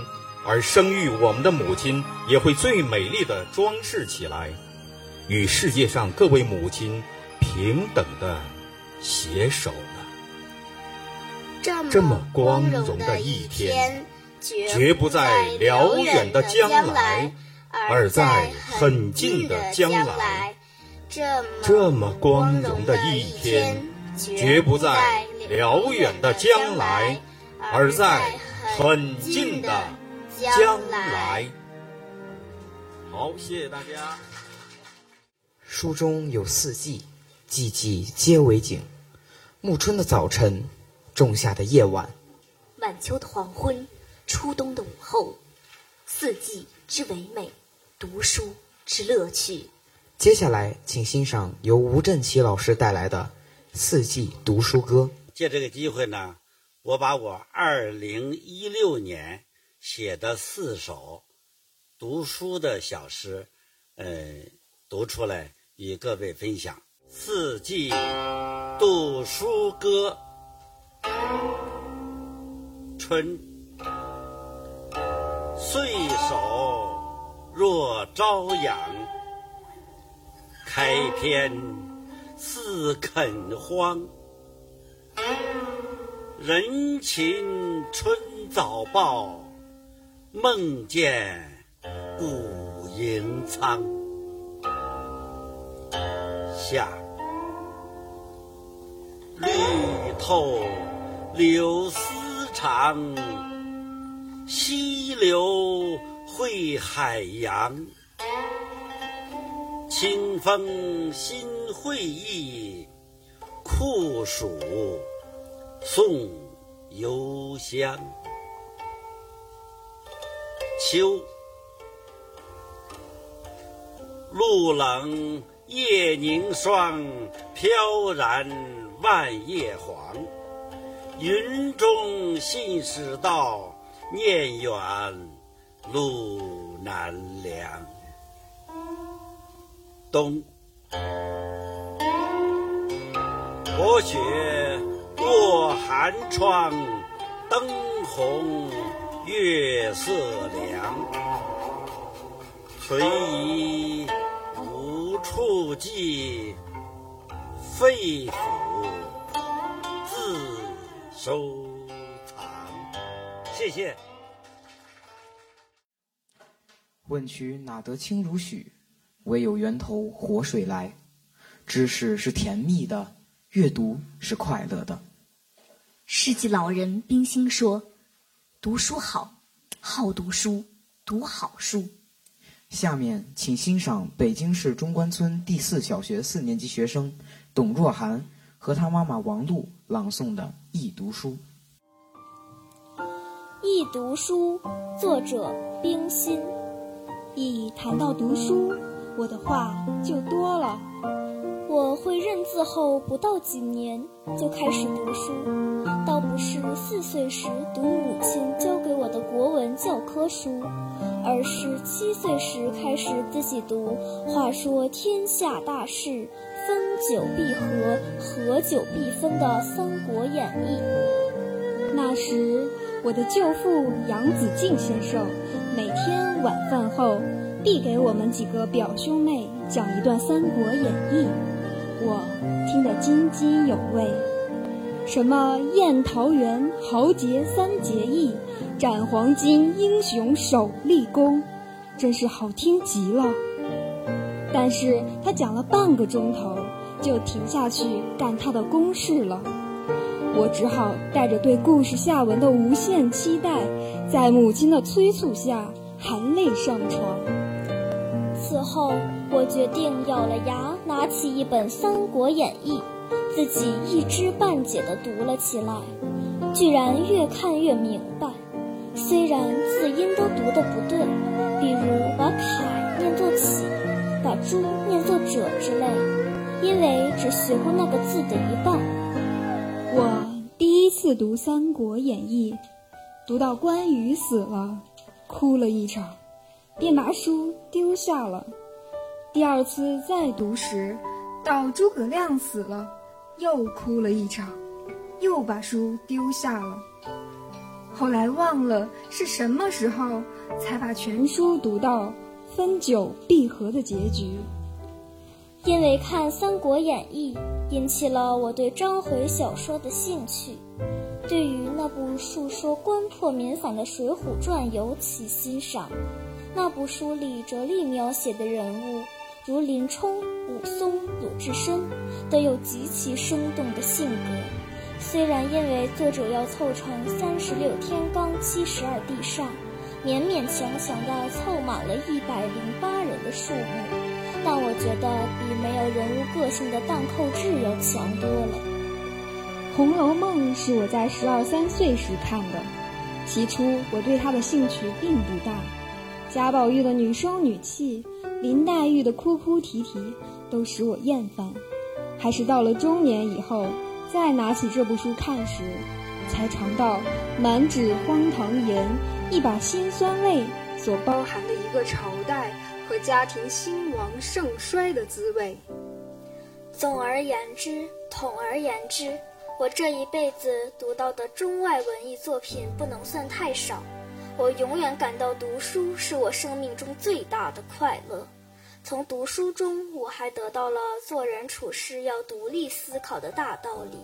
而生育我们的母亲也会最美丽地装饰起来，与世界上各位母亲平等的携手呢。这么光荣的一天，绝不在辽远的将来。而在很近的将来，这么光荣的一天，绝不在辽远的将来，而在很近的将来。好，谢谢大家。书中有四季，季季皆为景。暮春的早晨，仲夏的夜晚，晚秋的黄昏，初冬的午后，四季之唯美。读书之乐趣。接下来，请欣赏由吴振奇老师带来的《四季读书歌》。借这个机会呢，我把我二零一六年写的四首读书的小诗，呃，读出来与各位分享。《四季读书歌》，春，岁首。若朝阳，开篇似垦荒。人情春早报，梦见古营仓。夏，绿透柳丝长，溪流。汇海洋，清风新会意，酷暑送幽香。秋，露冷夜凝霜，飘然万叶黄。云中信使到，念远。路难量，冬。薄雪过寒窗，灯红月色凉。垂疑处即，肺腑自收藏。谢谢。问渠哪得清如许？唯有源头活水来。知识是甜蜜的，阅读是快乐的。世纪老人冰心说：“读书好，好读书，读好书。”下面请欣赏北京市中关村第四小学四年级学生董若涵和他妈妈王璐朗诵的《忆读书》。《忆读书》作者冰心。一谈到读书，我的话就多了。我会认字后不到几年就开始读书，倒不是四岁时读母亲教给我的国文教科书，而是七岁时开始自己读。话说天下大事，分久必合，合久必分的《三国演义》。那时我的舅父杨子敬先生每天晚饭后必给我们几个表兄妹讲一段《三国演义》。我听得津津有味，什么宴桃园豪杰三结义，斩黄金英雄首立功，真是好听极了。但是他讲了半个钟头，就停下去干他的公事了。我只好带着对故事下文的无限期待，在母亲的催促下含泪上床。此后。我决定咬了牙，拿起一本《三国演义》，自己一知半解地读了起来，居然越看越明白。虽然字音都读得不对，比如把“凯”念作“启”，把“朱”念作“者”之类，因为只学过那个字的一半。我第一次读《三国演义》，读到关羽死了，哭了一场，便把书丢下了。第二次再读时，到诸葛亮死了，又哭了一场，又把书丢下了。后来忘了是什么时候，才把全书读到分久必合的结局。因为看《三国演义》，引起了我对章回小说的兴趣，对于那部述说官破民反的《水浒传》尤其欣赏。那部书里着力描写的人物。如林冲、武松、鲁智深，都有极其生动的性格。虽然因为作者要凑成三十六天罡七十二地煞，勉勉强强地凑满了一百零八人的数目，但我觉得比没有人物个性的《荡寇志》要强多了。《红楼梦》是我在十二三岁时看的，起初我对它的兴趣并不大。贾宝玉的女声女气。林黛玉的哭哭啼啼都使我厌烦，还是到了中年以后，再拿起这部书看时，才尝到满纸荒唐言、一把辛酸泪所包含的一个朝代和家庭兴亡盛衰的滋味。总而言之，统而言之，我这一辈子读到的中外文艺作品不能算太少。我永远感到读书是我生命中最大的快乐。从读书中，我还得到了做人处事要独立思考的大道理，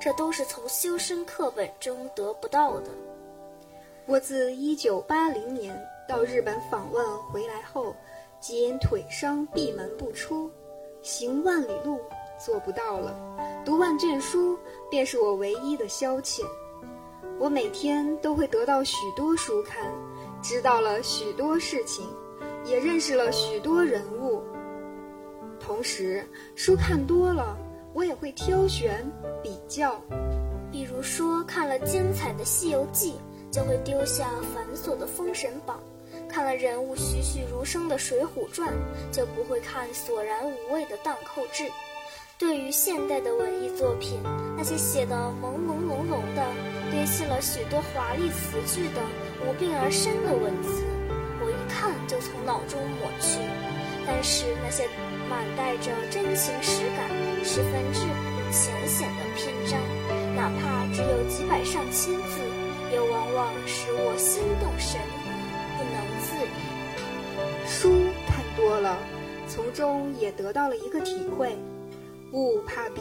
这都是从修身课本中得不到的。我自1980年到日本访问回来后，即因腿伤闭门不出，行万里路做不到了，读万卷书便是我唯一的消遣。我每天都会得到许多书看，知道了许多事情，也认识了许多人物。同时，书看多了，我也会挑选比较。比如说，看了精彩的《西游记》，就会丢下繁琐的《封神榜》；看了人物栩栩如生的《水浒传》，就不会看索然无味的《荡寇志》。对于现代的文艺作品，那些写的朦朦胧胧的、堆砌了许多华丽词句的无病而生的文字，看就从脑中抹去。但是那些满带着真情实感、十分质朴浅显的篇章，哪怕只有几百上千字，也往往使我心动神怡，不能自已。书看多了，从中也得到了一个体会。物怕比，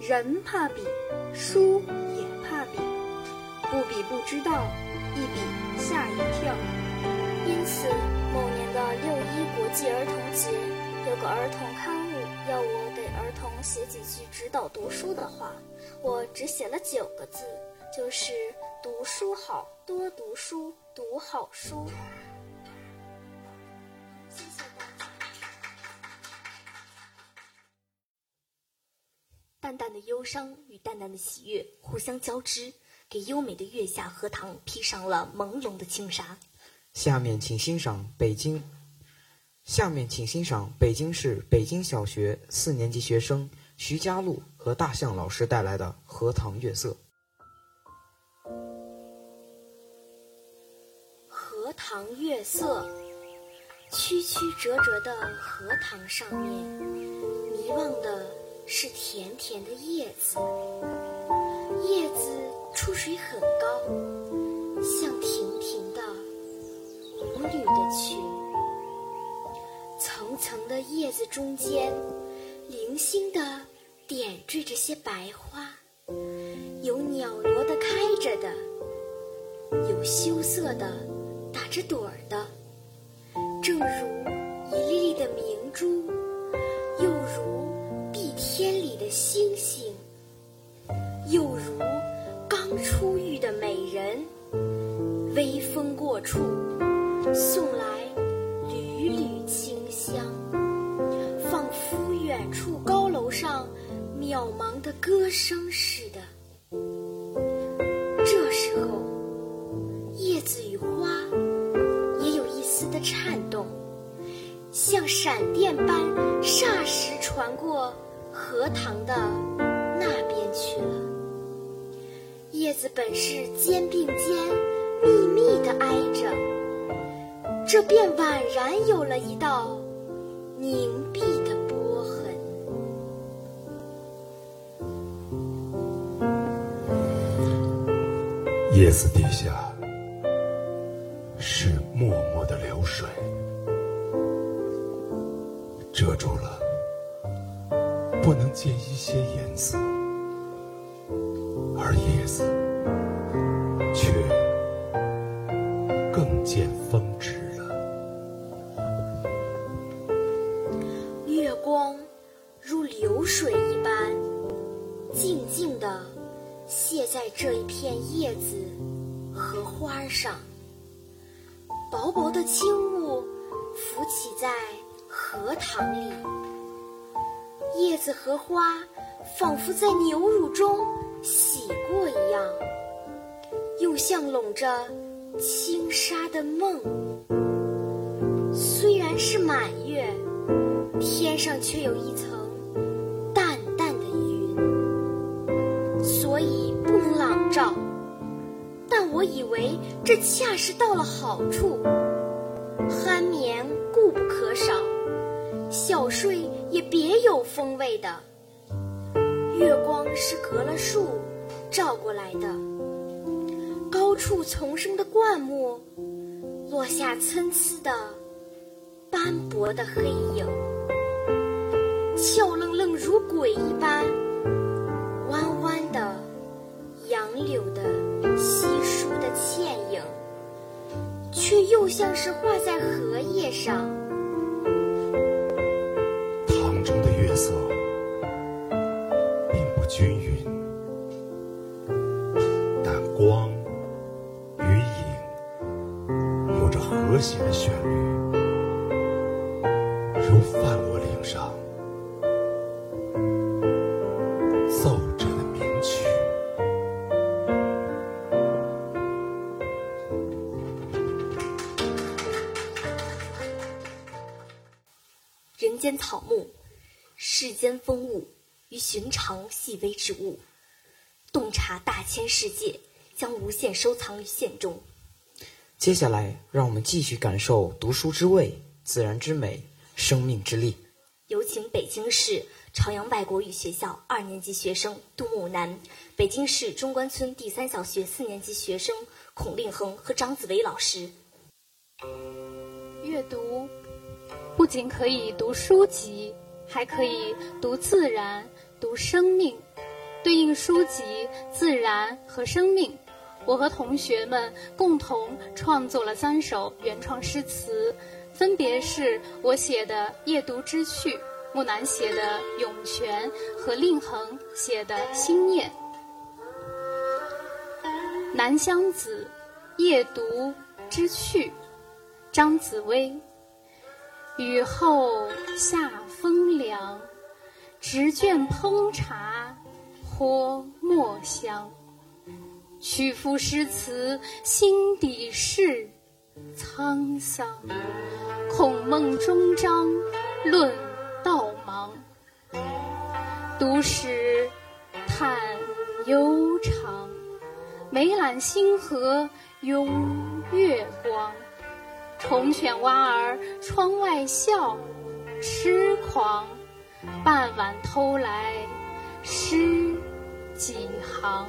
人怕比，书也怕比。不比不知道，一比吓一跳。因此，某年的六一国际儿童节，有个儿童刊物要我给儿童写几句指导读书的话，我只写了九个字，就是“读书好，多读书，读好书”。淡淡的忧伤与淡淡的喜悦互相交织，给优美的月下荷塘披上了朦胧的轻纱。下面请欣赏北京。下面请欣赏北京市北京小学四年级学生徐佳璐和大象老师带来的《荷塘月色》。荷塘月色，曲曲折折的荷塘上面，迷望的是甜甜的叶子。叶子出水很高，像亭亭舞女的裙。层层的叶子中间，零星的点缀着些白花，有袅娜的开着的，有羞涩的打着朵儿的，正如一粒粒的明珠，又如碧天里的星星，又如刚出浴的美人。微风过处，送来缕缕清香，仿佛远处高楼上渺茫的歌声似的。这时候，叶子与花也有一丝的颤动，像闪电般霎时传过荷塘的那边去了。叶子本是肩并肩，密密地挨着，这便宛然有了一道凝碧的波痕。叶子底下是脉脉的流水，遮住了，不能见一些颜色，而叶子却更见风致。这一片叶子和花上。薄薄的轻雾浮起在荷塘里，叶子和花仿佛在牛乳中洗过一样，又像笼着轻纱的梦。虽然是满月，天上却有一层照。但我以为这恰是到了好处，酣眠固不可少，小睡也别有风味的。月光是隔了树照过来的，高处丛生的灌木落下参差的斑驳的黑影，俏愣愣如鬼一般，柳的稀疏的倩影，却又像是画在荷叶上。寻常细微之物，洞察大千世界，将无限收藏于线中。接下来，让我们继续感受读书之味、自然之美、生命之力。有请北京市朝阳外国语学校二年级学生杜木南，北京市中关村第三小学四年级学生孔令恒和张子维老师。阅读不仅可以读书籍，还可以读自然、读生命。对应书籍、自然和生命，我和同学们共同创作了三首原创诗词，分别是我写的《夜读之趣》，木南写的《涌泉》和令恒写的《心念》。南乡子，夜读之趣，张紫薇。雨后夏风凉，执卷烹茶泼墨香。曲赋诗词心底事，沧桑。孔孟终章论道茫。读时叹悠长，每览星河拥月光。虫犬蛙儿窗外笑，痴狂。傍晚偷来诗几行。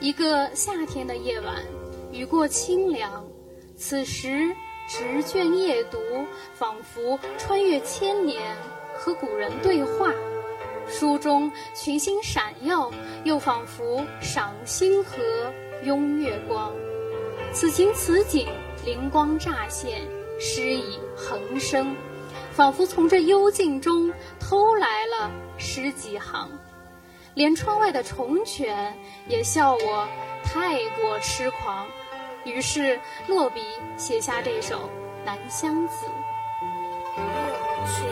一个夏天的夜晚，雨过清凉。此时执卷夜读，仿佛穿越千年，和古人对话。书中群星闪耀，又仿佛赏星河拥月光。此情此景，灵光乍现，诗意横生，仿佛从这幽静中偷来了十几行。连窗外的虫犬也笑我太过痴狂，于是落笔写下这首《南乡子》。涌泉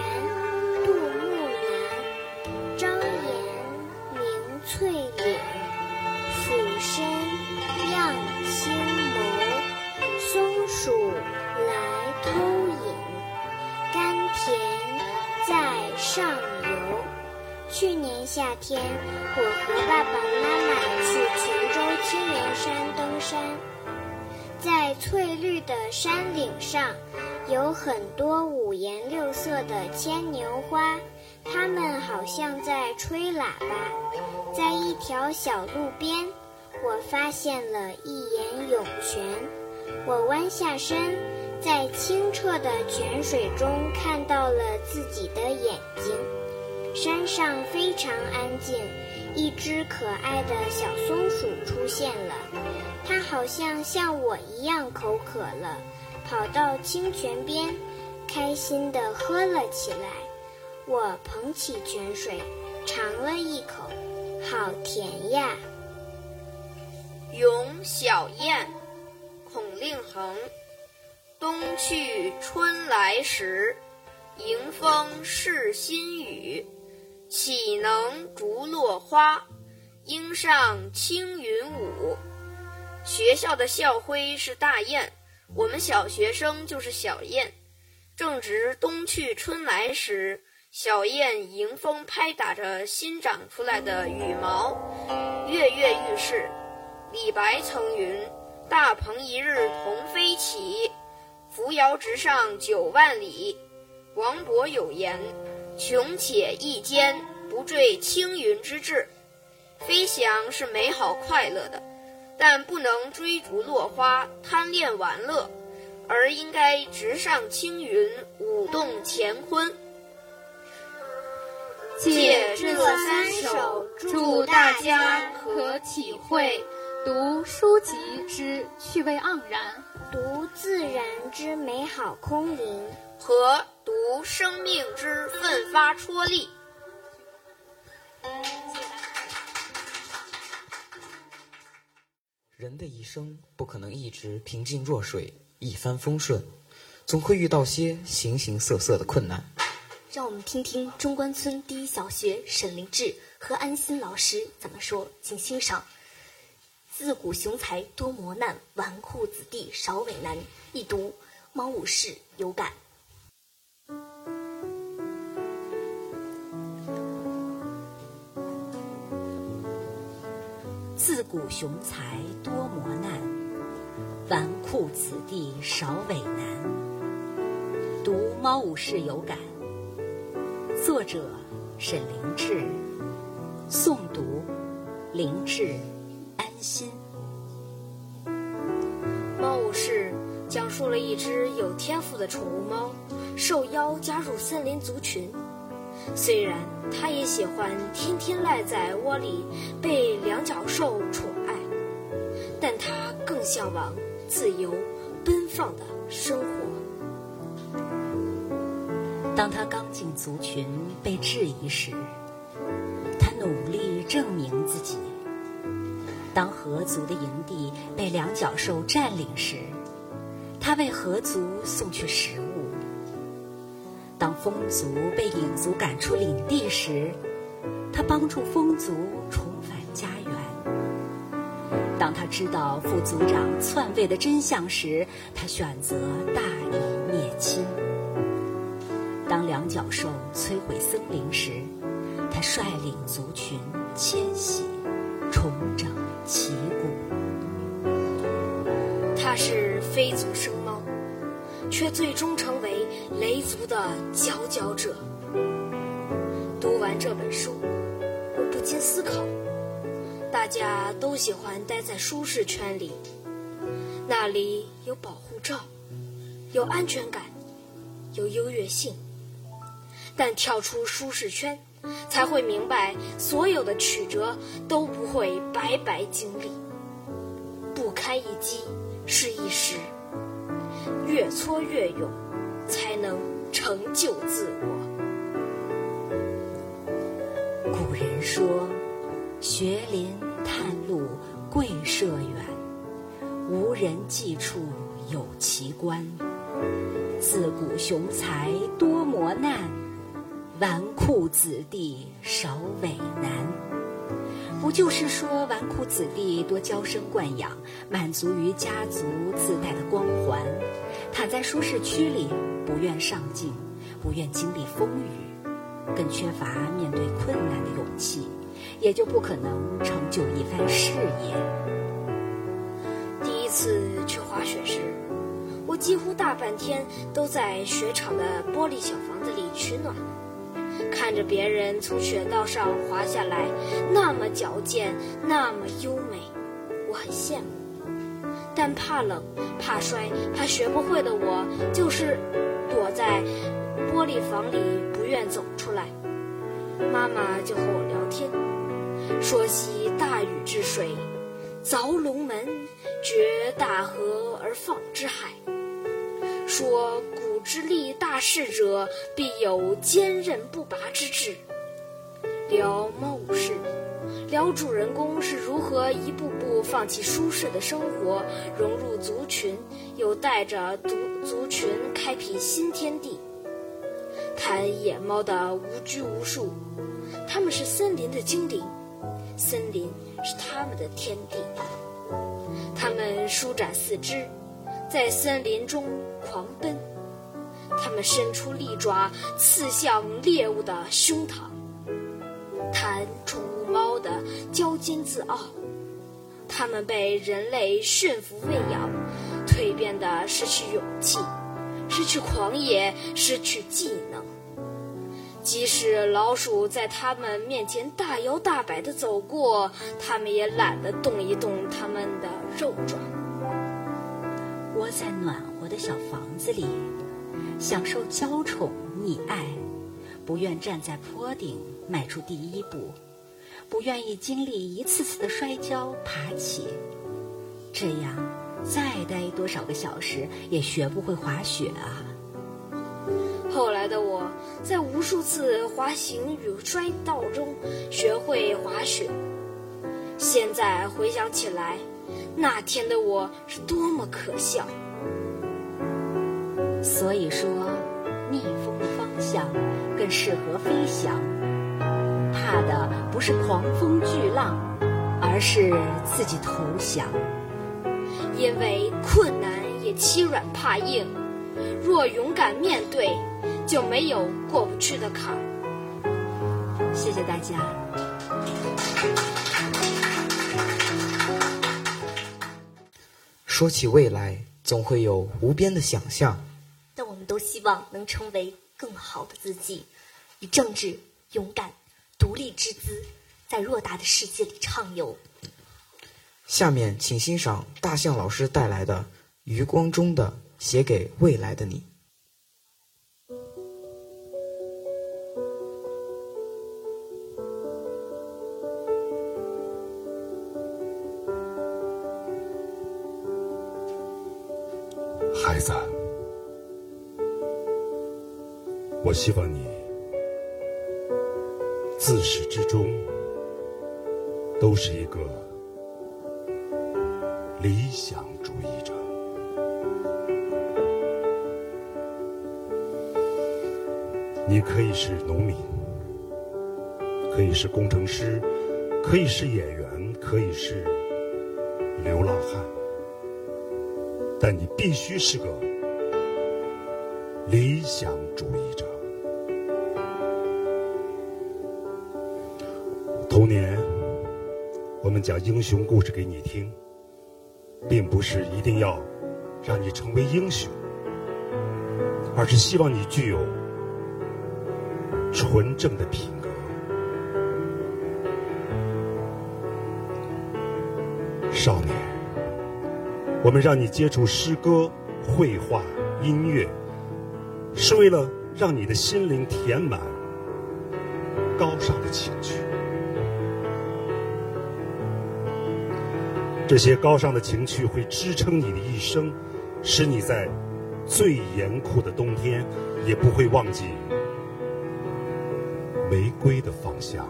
渡木兰，张颜明翠上游。去年夏天，我和爸爸妈妈去泉州青源山登山，在翠绿的山岭上，有很多五颜六色的牵牛花，它们好像在吹喇叭。在一条小路边，我发现了一眼涌泉，我弯下身，在清澈的泉水中看到了自己的眼睛。山上非常安静，一只可爱的小松鼠出现了。它好像像我一样口渴了，跑到清泉边，开心地喝了起来。我捧起泉水，尝了一口，好甜呀！咏小燕，孔令恒。冬去春来时，迎风是新雨。岂能逐落花，应上青云舞。学校的校徽是大雁，我们小学生就是小雁。正值冬去春来时，小雁迎风拍打着新长出来的羽毛，跃跃欲试。李白曾云：“大鹏一日同飞起，扶摇直上九万里。”王勃有言。穷且益坚，不坠青云之志。飞翔是美好快乐的，但不能追逐落花、贪恋玩乐，而应该直上青云，舞动乾坤。借这三首，祝大家可体会读书籍之趣味盎然，读自然之美好空灵。和读生命之奋发戳力。人的一生不可能一直平静若水、一帆风顺，总会遇到些形形色色的困难。让我们听听中关村第一小学沈凌志和安心老师怎么说，请欣赏：“自古雄才多磨难，纨绔子弟少为难。”一读，猫武士有感。自古雄才多磨难，纨绔子弟少为难。读《猫武士》有感。作者：沈凌志。诵读：凌志、心。《猫武士》讲述了一只有天赋的宠物猫，受邀加入森林族群。虽然它也喜欢天天赖在窝里被两脚兽宠爱，但它更向往自由奔放的生活。当他刚进族群被质疑时，他努力证明自己；当河族的营地被两脚兽占领时，他为河族送去食物。当风族被影族赶出领地时，他帮助风族重返家园。当他知道副族长篡位的真相时，他选择大义灭亲。当两角兽摧毁森林时，他率领族群迁徙，重整旗鼓。他是飞族生猫，却最终成为雷族的佼佼者。读完这本书，我不禁思考：大家都喜欢待在舒适圈里，那里有保护罩，有安全感，有优越性。但跳出舒适圈，才会明白，所有的曲折都不会白白经历。不堪一击是一时，越挫越勇，才能成就自我。古人说：“学林探路贵社远，无人迹处有奇观。自古雄才多磨难。”纨绔子弟少为难，不就是说纨绔子弟多娇生惯养，满足于家族自带的光环，躺在舒适区里，不愿上进，不愿经历风雨，更缺乏面对困难的勇气，也就不可能成就一番事业。第一次去滑雪时，我几乎大半天都在雪场的玻璃小房子里取暖。看着别人从雪道上滑下来，那么矫健，那么优美，我很羡慕。但怕冷、怕摔、怕学不会的我，就是躲在玻璃房里不愿走出来。妈妈就和我聊天，说起大禹治水，凿龙门，决大河而放之海，说。之立大事者，必有坚韧不拔之志。聊猫武士，聊主人公是如何一步步放弃舒适的生活，融入族群，又带着族族群开辟新天地。谈野猫的无拘无束，他们是森林的精灵，森林是他们的天地。他们舒展四肢，在森林中狂奔。他们伸出利爪，刺向猎物的胸膛。谈宠物猫的骄矜自傲，它们被人类驯服喂养，蜕变的失去勇气，失去狂野，失去技能。即使老鼠在它们面前大摇大摆地走过，它们也懒得动一动它们的肉爪。窝在暖和的小房子里。享受娇宠溺爱，不愿站在坡顶迈出第一步，不愿意经历一次次的摔跤爬起，这样再待多少个小时也学不会滑雪啊！后来的我在无数次滑行与摔倒中学会滑雪，现在回想起来，那天的我是多么可笑。所以说，逆风的方向更适合飞翔。怕的不是狂风巨浪，而是自己投降。因为困难也欺软怕硬，若勇敢面对，就没有过不去的坎儿。谢谢大家。说起未来，总会有无边的想象。但我们都希望能成为更好的自己，以正直、勇敢、独立之姿，在偌大的世界里畅游。下面，请欣赏大象老师带来的《余光中的写给未来的你》。我希望你自始至终都是一个理想主义者。你可以是农民，可以是工程师，可以是演员，可以是流浪汉，但你必须是个理想主义者。童年，我们讲英雄故事给你听，并不是一定要让你成为英雄，而是希望你具有纯正的品格。少年，我们让你接触诗歌、绘画、音乐，是为了让你的心灵填满高尚的情趣。这些高尚的情趣会支撑你的一生，使你在最严酷的冬天也不会忘记玫瑰的芳香。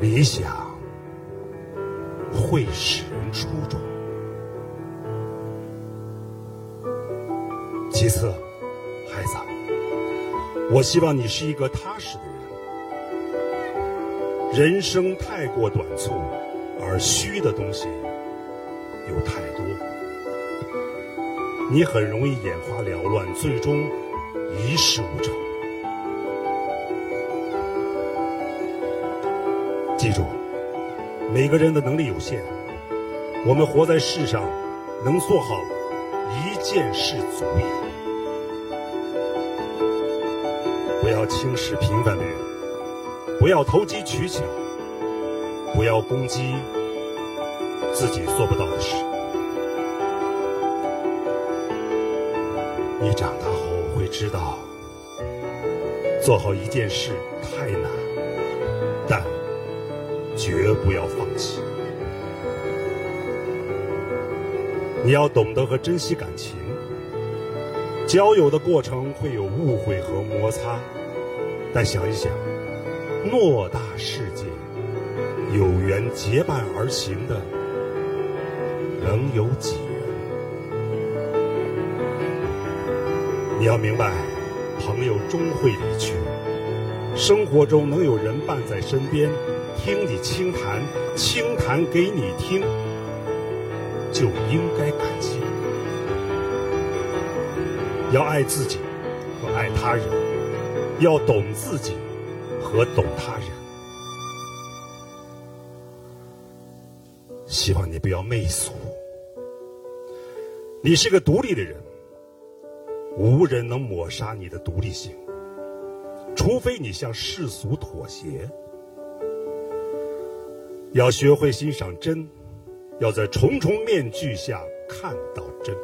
理想会使人出众。其次，孩子，我希望你是一个踏实的人。人生太过短促，而虚的东西有太多，你很容易眼花缭乱，最终一事无成。记住，每个人的能力有限，我们活在世上，能做好一件事足矣。不要轻视平凡的人。不要投机取巧，不要攻击自己做不到的事。你长大后会知道，做好一件事太难，但绝不要放弃。你要懂得和珍惜感情，交友的过程会有误会和摩擦，但想一想。偌大世界，有缘结伴而行的，能有几人？你要明白，朋友终会离去，生活中能有人？伴在身边，听你倾谈，倾谈给你听，就应该感激。要爱自己和爱他人，要懂自己。和懂他人，希望你不要媚俗。你是个独立的人，无人能抹杀你的独立性，除非你向世俗妥协。要学会欣赏真，要在重重面具下看到真。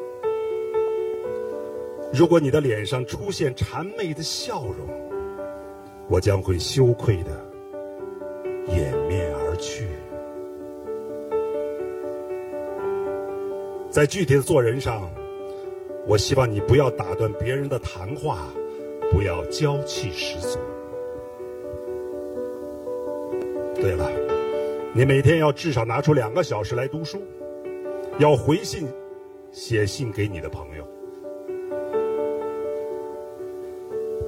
如果你的脸上出现谄媚的笑容，我将会羞愧的掩面而去。在具体的做人上，我希望你不要打断别人的谈话，不要娇气十足。对了，你每天要至少拿出两个小时来读书，要回信、写信给你的朋友。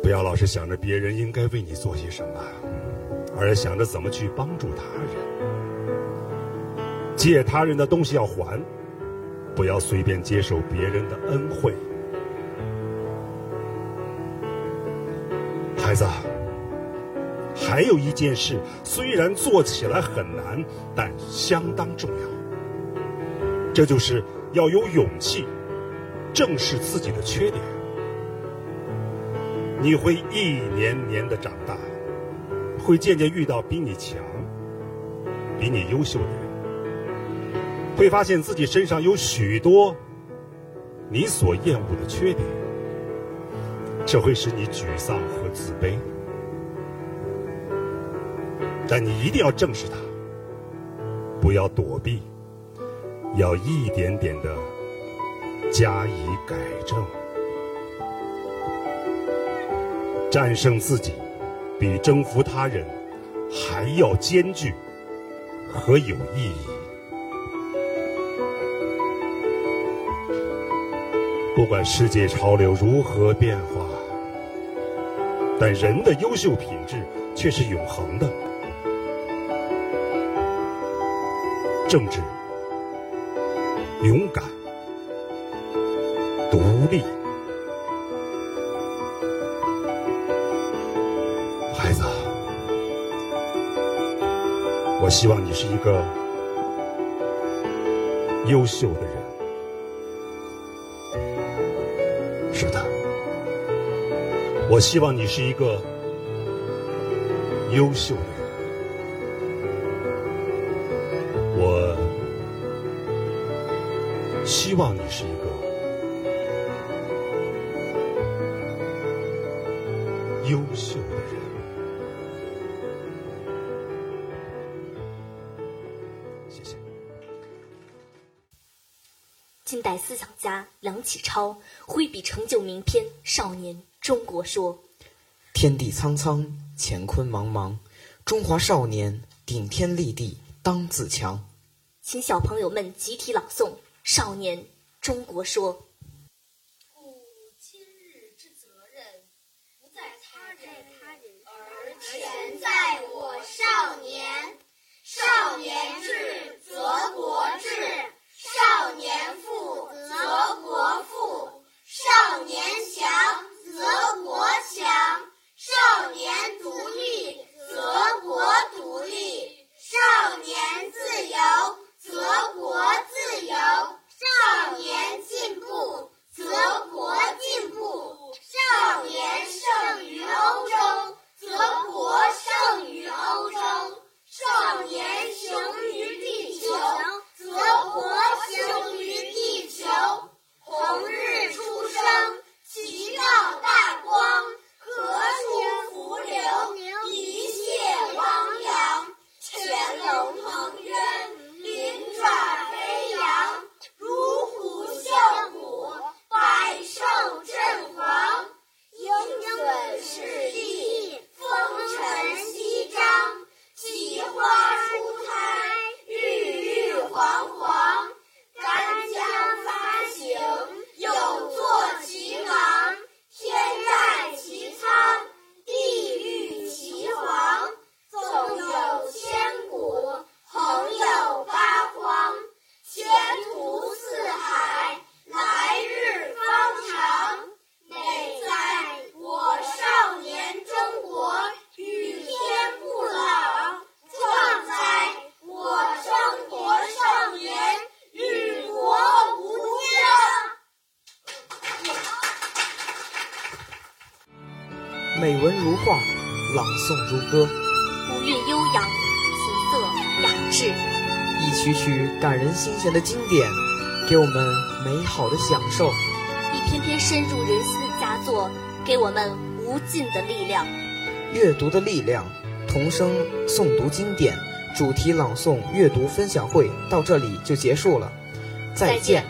不要老是想着别人应该为你做些什么，而想着怎么去帮助他人。借他人的东西要还，不要随便接受别人的恩惠。孩子，还有一件事，虽然做起来很难，但相当重要。这就是要有勇气正视自己的缺点。你会一年年的长大，会渐渐遇到比你强、比你优秀的人，会发现自己身上有许多你所厌恶的缺点，这会使你沮丧和自卑。但你一定要正视它，不要躲避，要一点点的加以改正。战胜自己，比征服他人还要艰巨和有意义。不管世界潮流如何变化，但人的优秀品质却是永恒的。正直、勇敢、独立。我希望你是一个优秀的人。是的，我希望你是一个优秀的人。我希望你是一个优秀家梁启超挥笔成就名篇《少年中国说》：天地苍苍，乾坤茫茫，中华少年顶天立地当自强。请小朋友们集体朗诵《少年中国说》。故今日之责任，不在他人，而全在我少年。少年智，则国智；少年富，则国富；少年强，则国强；少年独立，则国独立；少年自由。则国自由，少年进步，则国进步；少年胜于欧洲，则国胜于欧洲；少年雄于地球，则国雄于美文如画，朗诵如歌，古韵悠扬，琴瑟。雅致，一曲曲感人心弦的经典，给我们美好的享受；一篇篇深入人心的佳作，给我们无尽的力量。阅读的力量，童声诵读经典，主题朗诵阅读分享会到这里就结束了，再见。